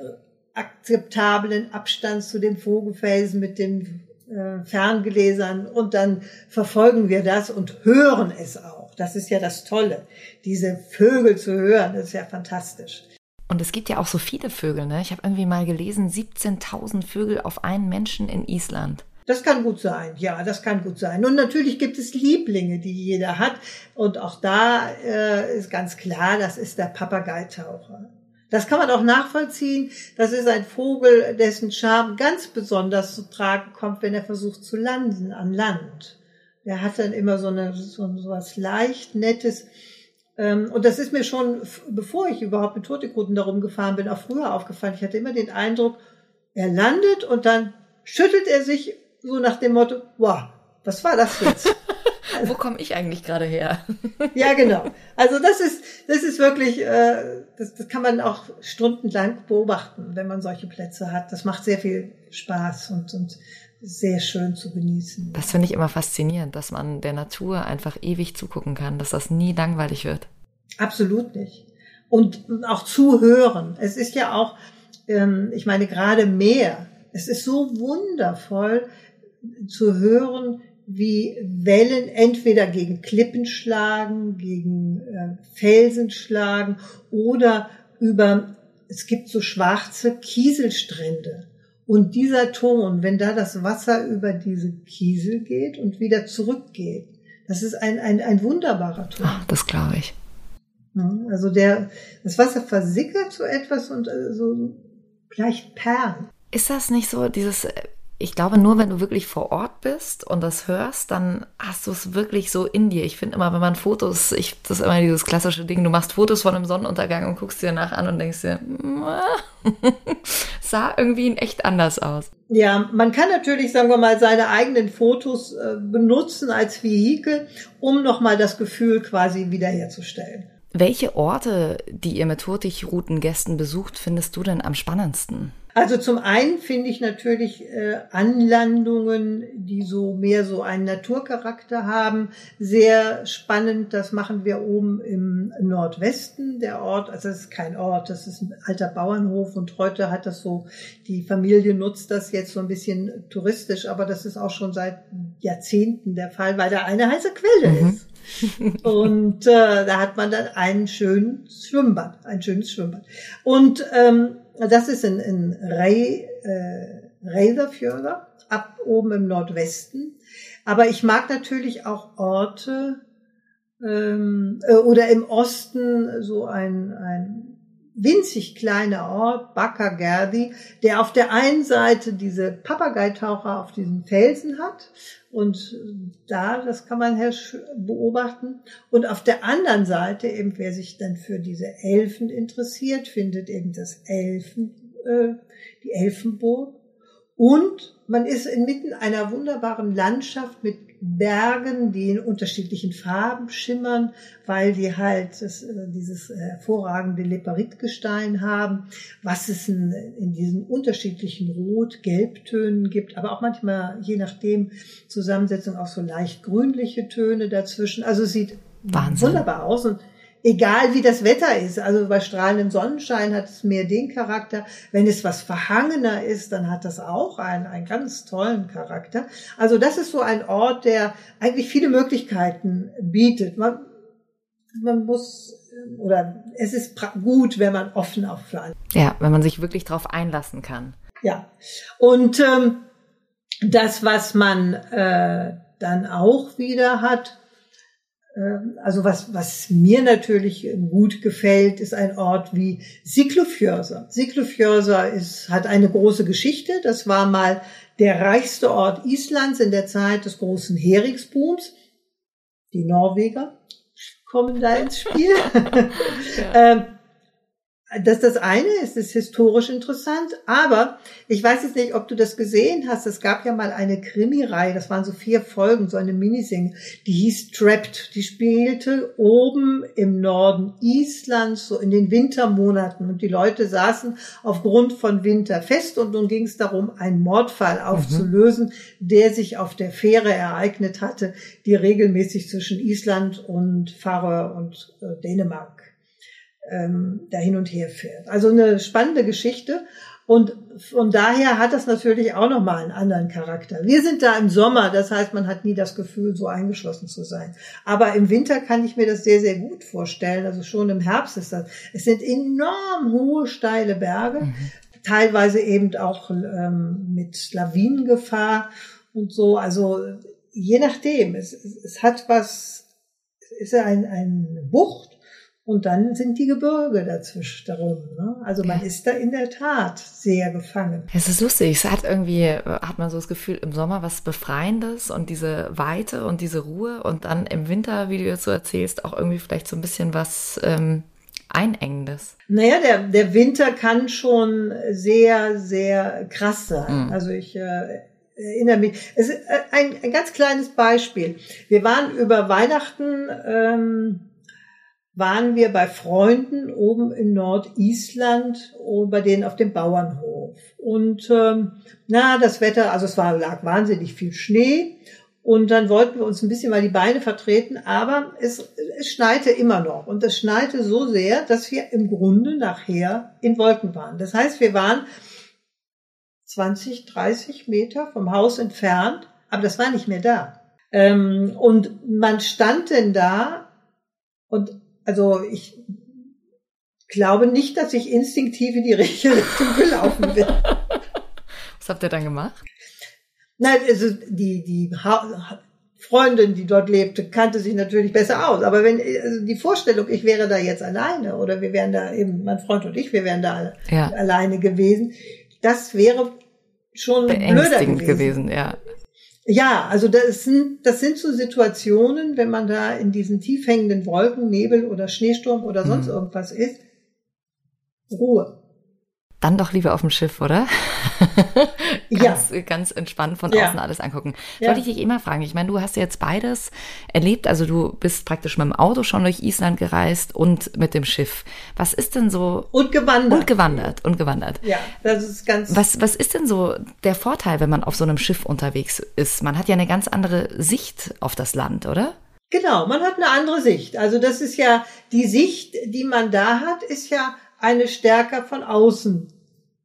akzeptablen Abstand zu den Vogelfelsen mit den äh, Ferngläsern und dann verfolgen wir das und hören es auch. Das ist ja das Tolle, diese Vögel zu hören, das ist ja fantastisch. Und es gibt ja auch so viele Vögel, ne? Ich habe irgendwie mal gelesen, 17.000 Vögel auf einen Menschen in Island. Das kann gut sein, ja, das kann gut sein. Und natürlich gibt es Lieblinge, die jeder hat. Und auch da äh, ist ganz klar, das ist der Papageitaucher. Das kann man auch nachvollziehen. Das ist ein Vogel, dessen Charme ganz besonders zu tragen kommt, wenn er versucht zu landen an Land. Der hat dann immer so, eine, so was leicht Nettes. Ähm, und das ist mir schon, bevor ich überhaupt mit Totekruten darum gefahren bin, auch früher aufgefallen. Ich hatte immer den Eindruck, er landet und dann schüttelt er sich so nach dem Motto, wow, was war das jetzt? Wo komme ich eigentlich gerade her? ja, genau. Also das ist, das ist wirklich, äh, das, das kann man auch stundenlang beobachten, wenn man solche Plätze hat. Das macht sehr viel Spaß und, und sehr schön zu genießen. Das finde ich immer faszinierend, dass man der Natur einfach ewig zugucken kann, dass das nie langweilig wird. Absolut nicht. Und auch zuhören. Es ist ja auch, ähm, ich meine, gerade Meer. Es ist so wundervoll zu hören, wie Wellen entweder gegen Klippen schlagen, gegen äh, Felsen schlagen oder über, es gibt so schwarze Kieselstrände. Und dieser Ton, wenn da das Wasser über diese Kiesel geht und wieder zurückgeht, das ist ein, ein, ein wunderbarer Ton. Ach, das glaube ich. Also der, das Wasser versickert so etwas und äh, so gleich Perlen. Ist das nicht so, dieses äh, ich glaube, nur wenn du wirklich vor Ort bist und das hörst, dann hast du es wirklich so in dir. Ich finde immer, wenn man Fotos, ich, das ist immer dieses klassische Ding, du machst Fotos von einem Sonnenuntergang und guckst dir danach an und denkst dir, sah irgendwie in echt anders aus. Ja, man kann natürlich, sagen wir mal, seine eigenen Fotos äh, benutzen als Vehikel, um nochmal das Gefühl quasi wiederherzustellen. Welche Orte, die ihr mit Hurtigruten-Gästen besucht, findest du denn am spannendsten? Also zum einen finde ich natürlich äh, Anlandungen, die so mehr so einen Naturcharakter haben, sehr spannend. Das machen wir oben im Nordwesten. Der Ort, also es ist kein Ort, das ist ein alter Bauernhof und heute hat das so, die Familie nutzt das jetzt so ein bisschen touristisch, aber das ist auch schon seit Jahrzehnten der Fall, weil da eine heiße Quelle mhm. ist. und äh, da hat man dann einen schönen Schwimmbad, ein schönes Schwimmbad. Und ähm, das ist in, in Rey, äh, Reyðarfjörður, ab oben im Nordwesten. Aber ich mag natürlich auch Orte ähm, äh, oder im Osten so ein, ein winzig kleiner Ort, Bakagerdi, der auf der einen Seite diese Papageitaucher auf diesen Felsen hat und da, das kann man beobachten. Und auf der anderen Seite, eben wer sich dann für diese Elfen interessiert, findet eben das Elfen, äh, die Elfenburg. Und man ist inmitten einer wunderbaren Landschaft mit Bergen, die in unterschiedlichen Farben schimmern, weil die halt das, äh, dieses hervorragende Leperitgestein haben, was es in, in diesen unterschiedlichen Rot-Gelbtönen gibt, aber auch manchmal, je nachdem, Zusammensetzung auch so leicht grünliche Töne dazwischen. Also es sieht Wahnsinn. wunderbar aus und egal wie das Wetter ist. Also bei strahlendem Sonnenschein hat es mehr den Charakter. Wenn es was verhangener ist, dann hat das auch einen, einen ganz tollen Charakter. Also das ist so ein Ort, der eigentlich viele Möglichkeiten bietet. Man, man muss oder es ist gut, wenn man offen auf für Ja, wenn man sich wirklich darauf einlassen kann. Ja. Und ähm, das, was man äh, dann auch wieder hat, also was, was mir natürlich gut gefällt, ist ein Ort wie Siglufjörsa. Siglufjörsa ist, hat eine große Geschichte. Das war mal der reichste Ort Islands in der Zeit des großen Heringsbooms. Die Norweger kommen da ins Spiel. ja. ähm, das das eine ist, ist historisch interessant, aber ich weiß jetzt nicht, ob du das gesehen hast. Es gab ja mal eine Krimireihe, das waren so vier Folgen, so eine Miniserie, die hieß Trapped. Die spielte oben im Norden Islands, so in den Wintermonaten und die Leute saßen aufgrund von Winter fest und nun ging es darum, einen Mordfall aufzulösen, mhm. der sich auf der Fähre ereignet hatte, die regelmäßig zwischen Island und Färöer und äh, Dänemark ähm, da hin und her fährt. Also eine spannende Geschichte. Und von daher hat das natürlich auch nochmal einen anderen Charakter. Wir sind da im Sommer, das heißt, man hat nie das Gefühl, so eingeschlossen zu sein. Aber im Winter kann ich mir das sehr, sehr gut vorstellen. Also schon im Herbst ist das. Es sind enorm hohe, steile Berge, mhm. teilweise eben auch ähm, mit Lawinengefahr und so. Also je nachdem. Es, es, es hat was, es ist ein, eine Bucht und dann sind die Gebirge dazwischen darum. Ne? Also man ja. ist da in der Tat sehr gefangen. Es ist lustig. Es hat irgendwie, hat man so das Gefühl, im Sommer was Befreiendes und diese Weite und diese Ruhe und dann im Winter, wie du jetzt so erzählst, auch irgendwie vielleicht so ein bisschen was ähm, Einengendes. Naja, der, der Winter kann schon sehr, sehr krass sein. Mhm. Also ich äh, erinnere mich. Es ist äh, ein, ein ganz kleines Beispiel. Wir waren über Weihnachten ähm, waren wir bei Freunden oben in Nordisland, bei denen auf dem Bauernhof. Und ähm, na, das Wetter, also es war, lag wahnsinnig viel Schnee. Und dann wollten wir uns ein bisschen mal die Beine vertreten, aber es, es schneite immer noch. Und es schneite so sehr, dass wir im Grunde nachher in Wolken waren. Das heißt, wir waren 20, 30 Meter vom Haus entfernt, aber das war nicht mehr da. Ähm, und man stand denn da und also ich glaube nicht, dass ich instinktiv in die richtige Richtung gelaufen bin. Was habt ihr dann gemacht? Nein, also die, die ha Freundin, die dort lebte, kannte sich natürlich besser aus. Aber wenn also die Vorstellung, ich wäre da jetzt alleine oder wir wären da eben, mein Freund und ich, wir wären da ja. alleine gewesen, das wäre schon blöder gewesen. gewesen ja. Ja, also das sind, das sind so Situationen, wenn man da in diesen tief hängenden Wolken, Nebel oder Schneesturm oder sonst mhm. irgendwas ist. Ruhe. Dann doch lieber auf dem Schiff, oder? ganz, ja. ganz entspannt von außen ja. alles angucken. Ja. Wollte ich dich immer fragen. Ich meine, du hast jetzt beides erlebt. Also du bist praktisch mit dem Auto schon durch Island gereist und mit dem Schiff. Was ist denn so? Und gewandert. Und gewandert. Und gewandert. Ja, das ist ganz. Was, was ist denn so der Vorteil, wenn man auf so einem Schiff unterwegs ist? Man hat ja eine ganz andere Sicht auf das Land, oder? Genau, man hat eine andere Sicht. Also das ist ja die Sicht, die man da hat, ist ja eine stärker von außen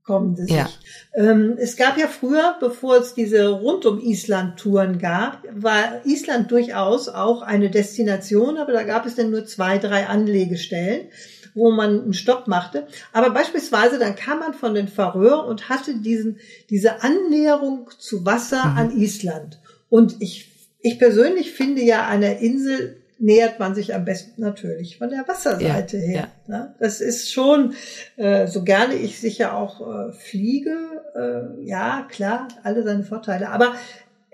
kommende Sicht. Ja. Ähm, es gab ja früher, bevor es diese rund um Island Touren gab, war Island durchaus auch eine Destination, aber da gab es dann nur zwei, drei Anlegestellen wo man einen Stopp machte. Aber beispielsweise dann kam man von den Färöer und hatte diesen, diese Annäherung zu Wasser mhm. an Island. Und ich, ich persönlich finde ja eine Insel nähert man sich am besten natürlich von der Wasserseite ja, her. Ja. Ne? Das ist schon, äh, so gerne ich sicher auch äh, fliege, äh, ja, klar, alle seine Vorteile, aber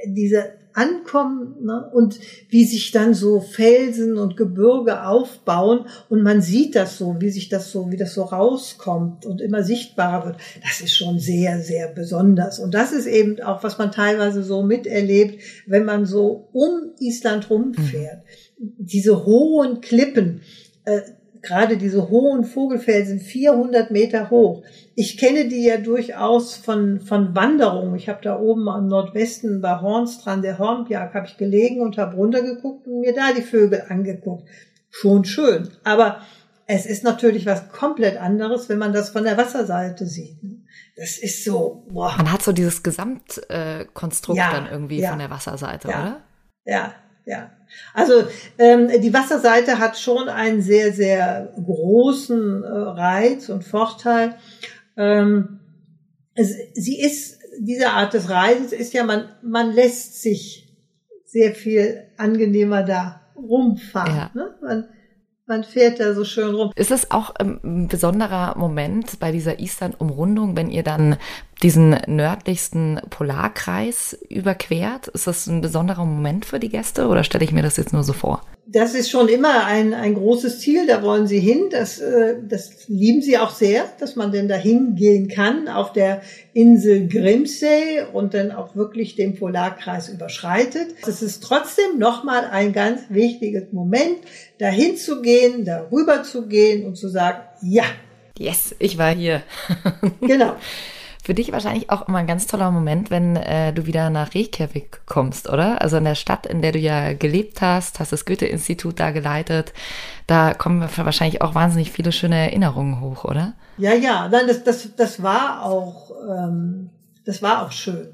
diese Ankommen ne, und wie sich dann so Felsen und Gebirge aufbauen und man sieht das so, wie sich das so, wie das so rauskommt und immer sichtbarer wird, das ist schon sehr, sehr besonders. Und das ist eben auch, was man teilweise so miterlebt, wenn man so um Island rumfährt. Mhm diese hohen Klippen, äh, gerade diese hohen Vogelfelsen, 400 Meter hoch. Ich kenne die ja durchaus von, von Wanderungen. Ich habe da oben am Nordwesten bei Hornstrand, der Hornbjerg, habe ich gelegen und habe runtergeguckt und mir da die Vögel angeguckt. Schon schön. Aber es ist natürlich was komplett anderes, wenn man das von der Wasserseite sieht. Das ist so, boah. Man hat so dieses Gesamtkonstrukt ja, dann irgendwie ja, von der Wasserseite, ja, oder? Ja, ja. Also ähm, die Wasserseite hat schon einen sehr, sehr großen äh, Reiz und Vorteil. Ähm, es, sie ist, diese Art des Reisens ist ja, man, man lässt sich sehr viel angenehmer da rumfahren. Ja. Ne? Man, man fährt da so schön rum. Ist es auch ein besonderer Moment bei dieser Island-Umrundung, wenn ihr dann diesen nördlichsten Polarkreis überquert? Ist das ein besonderer Moment für die Gäste oder stelle ich mir das jetzt nur so vor? das ist schon immer ein, ein großes Ziel, da wollen sie hin. Das, äh, das lieben sie auch sehr, dass man denn da hingehen kann auf der Insel Grimsey und dann auch wirklich den Polarkreis überschreitet. Es ist trotzdem nochmal ein ganz wichtiges Moment, dahin zu gehen, darüber zu gehen und zu sagen, ja. Yes, ich war hier. genau. Für dich wahrscheinlich auch immer ein ganz toller Moment, wenn äh, du wieder nach Reykjavik kommst, oder? Also in der Stadt, in der du ja gelebt hast, hast das Goethe-Institut da geleitet. Da kommen wahrscheinlich auch wahnsinnig viele schöne Erinnerungen hoch, oder? Ja, ja, nein, das, das, das war auch, ähm, das war auch schön.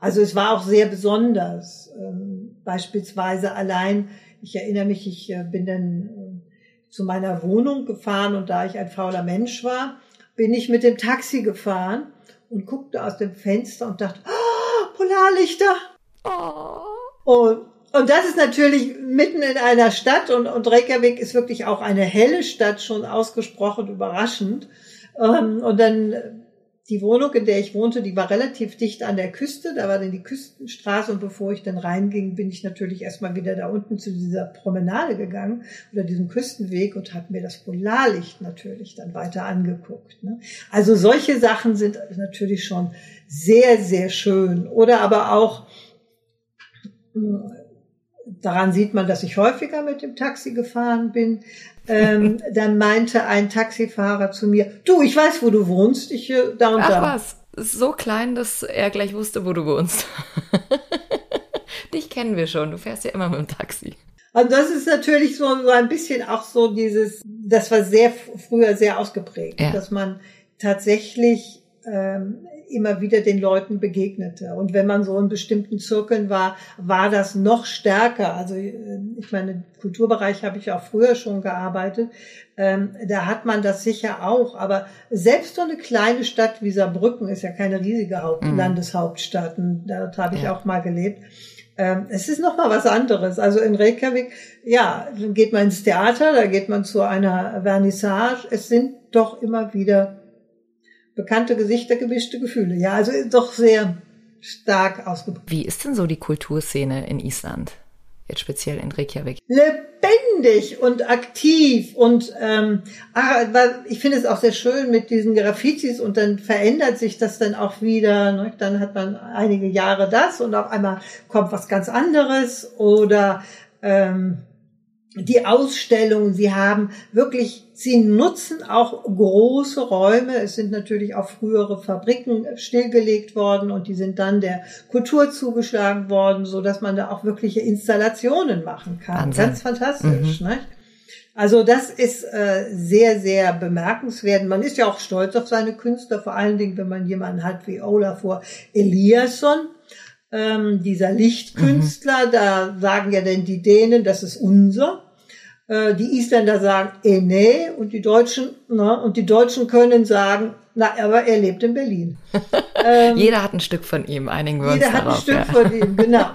Also es war auch sehr besonders. Ähm, beispielsweise allein, ich erinnere mich, ich äh, bin dann äh, zu meiner Wohnung gefahren und da ich ein fauler Mensch war, bin ich mit dem Taxi gefahren und guckte aus dem Fenster und dachte, oh, Polarlichter. Oh. Und, und das ist natürlich mitten in einer Stadt und, und Reykjavik ist wirklich auch eine helle Stadt, schon ausgesprochen überraschend. Ähm, und dann die Wohnung, in der ich wohnte, die war relativ dicht an der Küste. Da war dann die Küstenstraße und bevor ich dann reinging, bin ich natürlich erstmal wieder da unten zu dieser Promenade gegangen oder diesem Küstenweg und habe mir das Polarlicht natürlich dann weiter angeguckt. Ne? Also solche Sachen sind natürlich schon sehr, sehr schön. Oder aber auch daran sieht man, dass ich häufiger mit dem Taxi gefahren bin. Ähm, dann meinte ein Taxifahrer zu mir, du, ich weiß, wo du wohnst, ich äh, da und Ach da. was, so klein, dass er gleich wusste, wo du wohnst. Dich kennen wir schon, du fährst ja immer mit dem Taxi. Und das ist natürlich so, so ein bisschen auch so dieses, das war sehr früher sehr ausgeprägt, ja. dass man tatsächlich ähm, immer wieder den Leuten begegnete. Und wenn man so in bestimmten Zirkeln war, war das noch stärker. Also äh, ich meine, Kulturbereich habe ich auch früher schon gearbeitet. Ähm, da hat man das sicher auch. Aber selbst so eine kleine Stadt wie Saarbrücken ist ja keine riesige Haupt mhm. Landeshauptstadt. Und dort habe ich ja. auch mal gelebt. Ähm, es ist noch mal was anderes. Also in Reykjavik, ja, dann geht man ins Theater, da geht man zu einer Vernissage. Es sind doch immer wieder bekannte Gesichter, gemischte Gefühle. Ja, also doch sehr stark ausgeprägt. Wie ist denn so die Kulturszene in Island? Jetzt speziell in Reykjavik. Lebendig und aktiv und ähm, ah, ich finde es auch sehr schön mit diesen Graffitis und dann verändert sich das dann auch wieder. Ne? Dann hat man einige Jahre das und auf einmal kommt was ganz anderes oder ähm, die Ausstellungen, sie haben wirklich, sie nutzen auch große Räume. Es sind natürlich auch frühere Fabriken stillgelegt worden und die sind dann der Kultur zugeschlagen worden, so dass man da auch wirkliche Installationen machen kann. Wahnsinn. Ganz fantastisch, mhm. ne? Also das ist äh, sehr, sehr bemerkenswert. Man ist ja auch stolz auf seine Künstler, vor allen Dingen, wenn man jemanden hat wie Olafur Eliasson, ähm, dieser Lichtkünstler. Mhm. Da sagen ja denn die Dänen, das ist unser. Äh, die Isländer sagen eh nee und die Deutschen, na, und die Deutschen können sagen, na, aber er lebt in Berlin. ähm, jeder hat ein Stück von ihm, einigen wir uns Jeder darauf, hat ein Stück ja. von ihm, genau.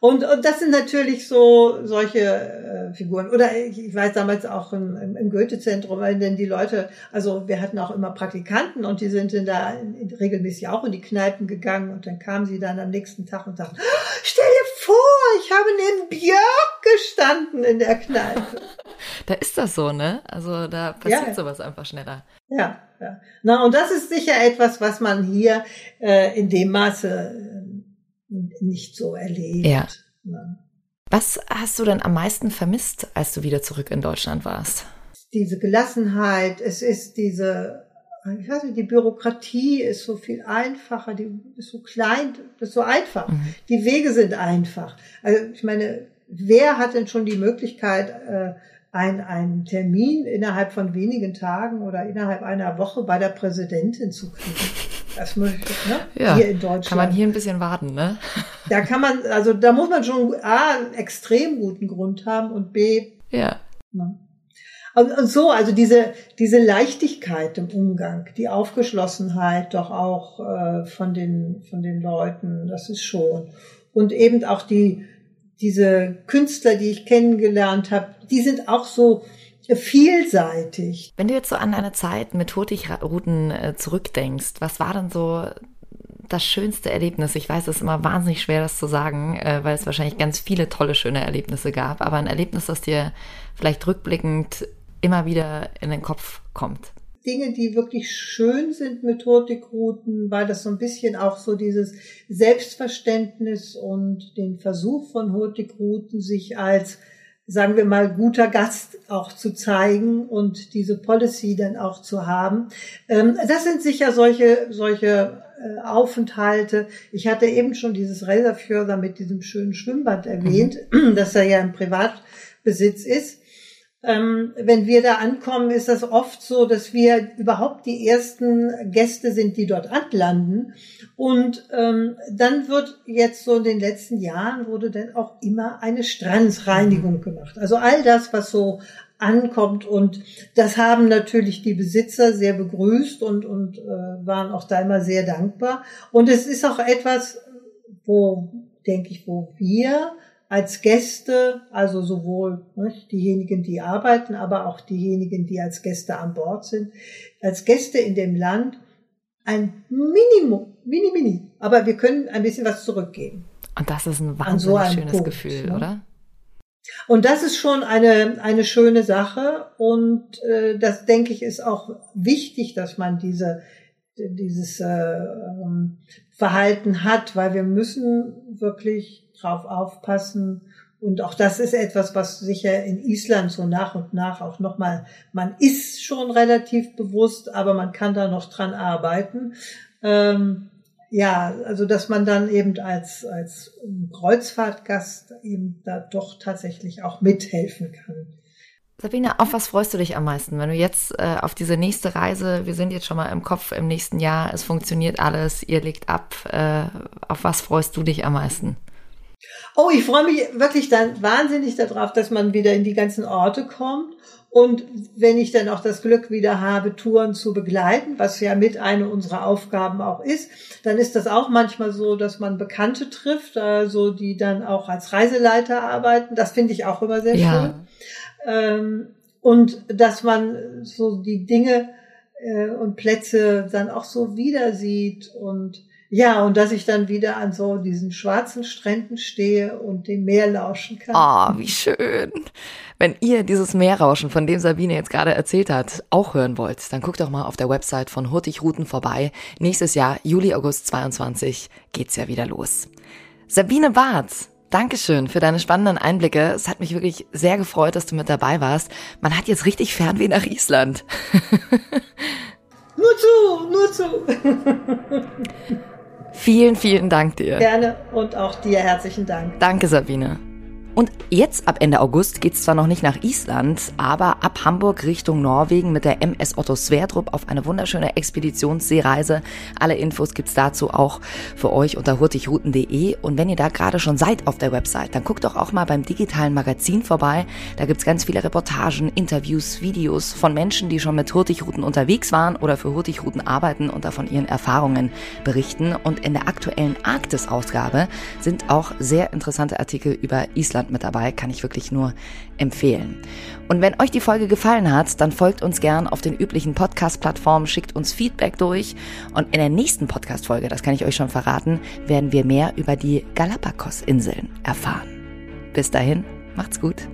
Und, und das sind natürlich so solche äh, Figuren. Oder ich, ich weiß damals auch im, im, im Goethe-Zentrum, weil denn die Leute, also wir hatten auch immer Praktikanten und die sind dann da in, in, regelmäßig auch in die Kneipen gegangen und dann kamen sie dann am nächsten Tag und sagten, stell dir vor, ich habe neben Björk gestanden in der Kneipe. da ist das so, ne? Also da passiert ja. sowas einfach schneller. Ja, ja. Na, und das ist sicher etwas, was man hier äh, in dem Maße nicht so erlebt. Ja. Ne? Was hast du denn am meisten vermisst, als du wieder zurück in Deutschland warst? Diese Gelassenheit, es ist diese, ich weiß nicht, die Bürokratie ist so viel einfacher, die ist so klein, das ist so einfach. Mhm. Die Wege sind einfach. Also ich meine, wer hat denn schon die Möglichkeit, äh, ein, einen Termin innerhalb von wenigen Tagen oder innerhalb einer Woche bei der Präsidentin zu kriegen? Das möchte ich, ne? Ja, hier in Deutschland. Kann man hier ein bisschen warten, ne? Da kann man, also da muss man schon A, einen extrem guten Grund haben und B, ja. Ne? Und, und so, also diese, diese Leichtigkeit im Umgang, die Aufgeschlossenheit doch auch äh, von, den, von den Leuten, das ist schon. Und eben auch die, diese Künstler, die ich kennengelernt habe, die sind auch so, vielseitig. Wenn du jetzt so an deine Zeit mit Hurtigruten äh, zurückdenkst, was war denn so das schönste Erlebnis? Ich weiß, es ist immer wahnsinnig schwer, das zu sagen, äh, weil es wahrscheinlich ganz viele tolle, schöne Erlebnisse gab, aber ein Erlebnis, das dir vielleicht rückblickend immer wieder in den Kopf kommt. Dinge, die wirklich schön sind mit Hurtigruten, weil das so ein bisschen auch so dieses Selbstverständnis und den Versuch von Hurtigruten, sich als sagen wir mal, guter Gast auch zu zeigen und diese Policy dann auch zu haben. Ähm, das sind sicher solche, solche äh, Aufenthalte. Ich hatte eben schon dieses Reserfjörder mit diesem schönen Schwimmbad erwähnt, mhm. dass er ja im Privatbesitz ist. Ähm, wenn wir da ankommen, ist das oft so, dass wir überhaupt die ersten Gäste sind, die dort anlanden. Und ähm, dann wird jetzt so in den letzten Jahren wurde dann auch immer eine Strandsreinigung mhm. gemacht. Also all das, was so ankommt und das haben natürlich die Besitzer sehr begrüßt und und äh, waren auch da immer sehr dankbar. Und es ist auch etwas, wo denke ich, wo wir als Gäste, also sowohl ne, diejenigen, die arbeiten, aber auch diejenigen, die als Gäste an Bord sind, als Gäste in dem Land ein Minimum, mini, mini, aber wir können ein bisschen was zurückgeben. Und das ist ein wahnsinnig so schönes Punkt, Gefühl, ne? oder? Und das ist schon eine, eine schöne Sache und äh, das denke ich ist auch wichtig, dass man diese dieses äh, ähm, Verhalten hat, weil wir müssen wirklich drauf aufpassen. Und auch das ist etwas, was sicher in Island so nach und nach auch nochmal, man ist schon relativ bewusst, aber man kann da noch dran arbeiten. Ähm, ja, also dass man dann eben als, als Kreuzfahrtgast eben da doch tatsächlich auch mithelfen kann. Sabine, auf was freust du dich am meisten, wenn du jetzt äh, auf diese nächste Reise, wir sind jetzt schon mal im Kopf im nächsten Jahr, es funktioniert alles, ihr legt ab, äh, auf was freust du dich am meisten? Oh, ich freue mich wirklich dann wahnsinnig darauf, dass man wieder in die ganzen Orte kommt. Und wenn ich dann auch das Glück wieder habe, Touren zu begleiten, was ja mit eine unserer Aufgaben auch ist, dann ist das auch manchmal so, dass man Bekannte trifft, also die dann auch als Reiseleiter arbeiten. Das finde ich auch immer sehr ja. schön. Ähm, und dass man so die Dinge äh, und Plätze dann auch so wieder sieht und ja, und dass ich dann wieder an so diesen schwarzen Stränden stehe und dem Meer lauschen kann. Ah, oh, wie schön. Wenn ihr dieses Meerrauschen, von dem Sabine jetzt gerade erzählt hat, auch hören wollt, dann guckt doch mal auf der Website von Hurtigruten vorbei. Nächstes Jahr, Juli, August 22, geht's ja wieder los. Sabine Barth, Dankeschön für deine spannenden Einblicke. Es hat mich wirklich sehr gefreut, dass du mit dabei warst. Man hat jetzt richtig Fernweh nach Island. nur zu, nur zu. Vielen, vielen Dank dir. Gerne und auch dir herzlichen Dank. Danke, Sabine. Und jetzt ab Ende August geht's zwar noch nicht nach Island, aber ab Hamburg Richtung Norwegen mit der MS Otto Sverdrup auf eine wunderschöne Expeditionsseereise. Alle Infos gibt's dazu auch für euch unter hurtigrouten.de. Und wenn ihr da gerade schon seid auf der Website, dann guckt doch auch mal beim digitalen Magazin vorbei. Da gibt's ganz viele Reportagen, Interviews, Videos von Menschen, die schon mit Hurtigruten unterwegs waren oder für Hurtigruten arbeiten und da von ihren Erfahrungen berichten. Und in der aktuellen Arktis-Ausgabe sind auch sehr interessante Artikel über Island Deutschland mit dabei, kann ich wirklich nur empfehlen. Und wenn euch die Folge gefallen hat, dann folgt uns gern auf den üblichen Podcast-Plattformen, schickt uns Feedback durch und in der nächsten Podcast-Folge, das kann ich euch schon verraten, werden wir mehr über die Galapagos-Inseln erfahren. Bis dahin, macht's gut.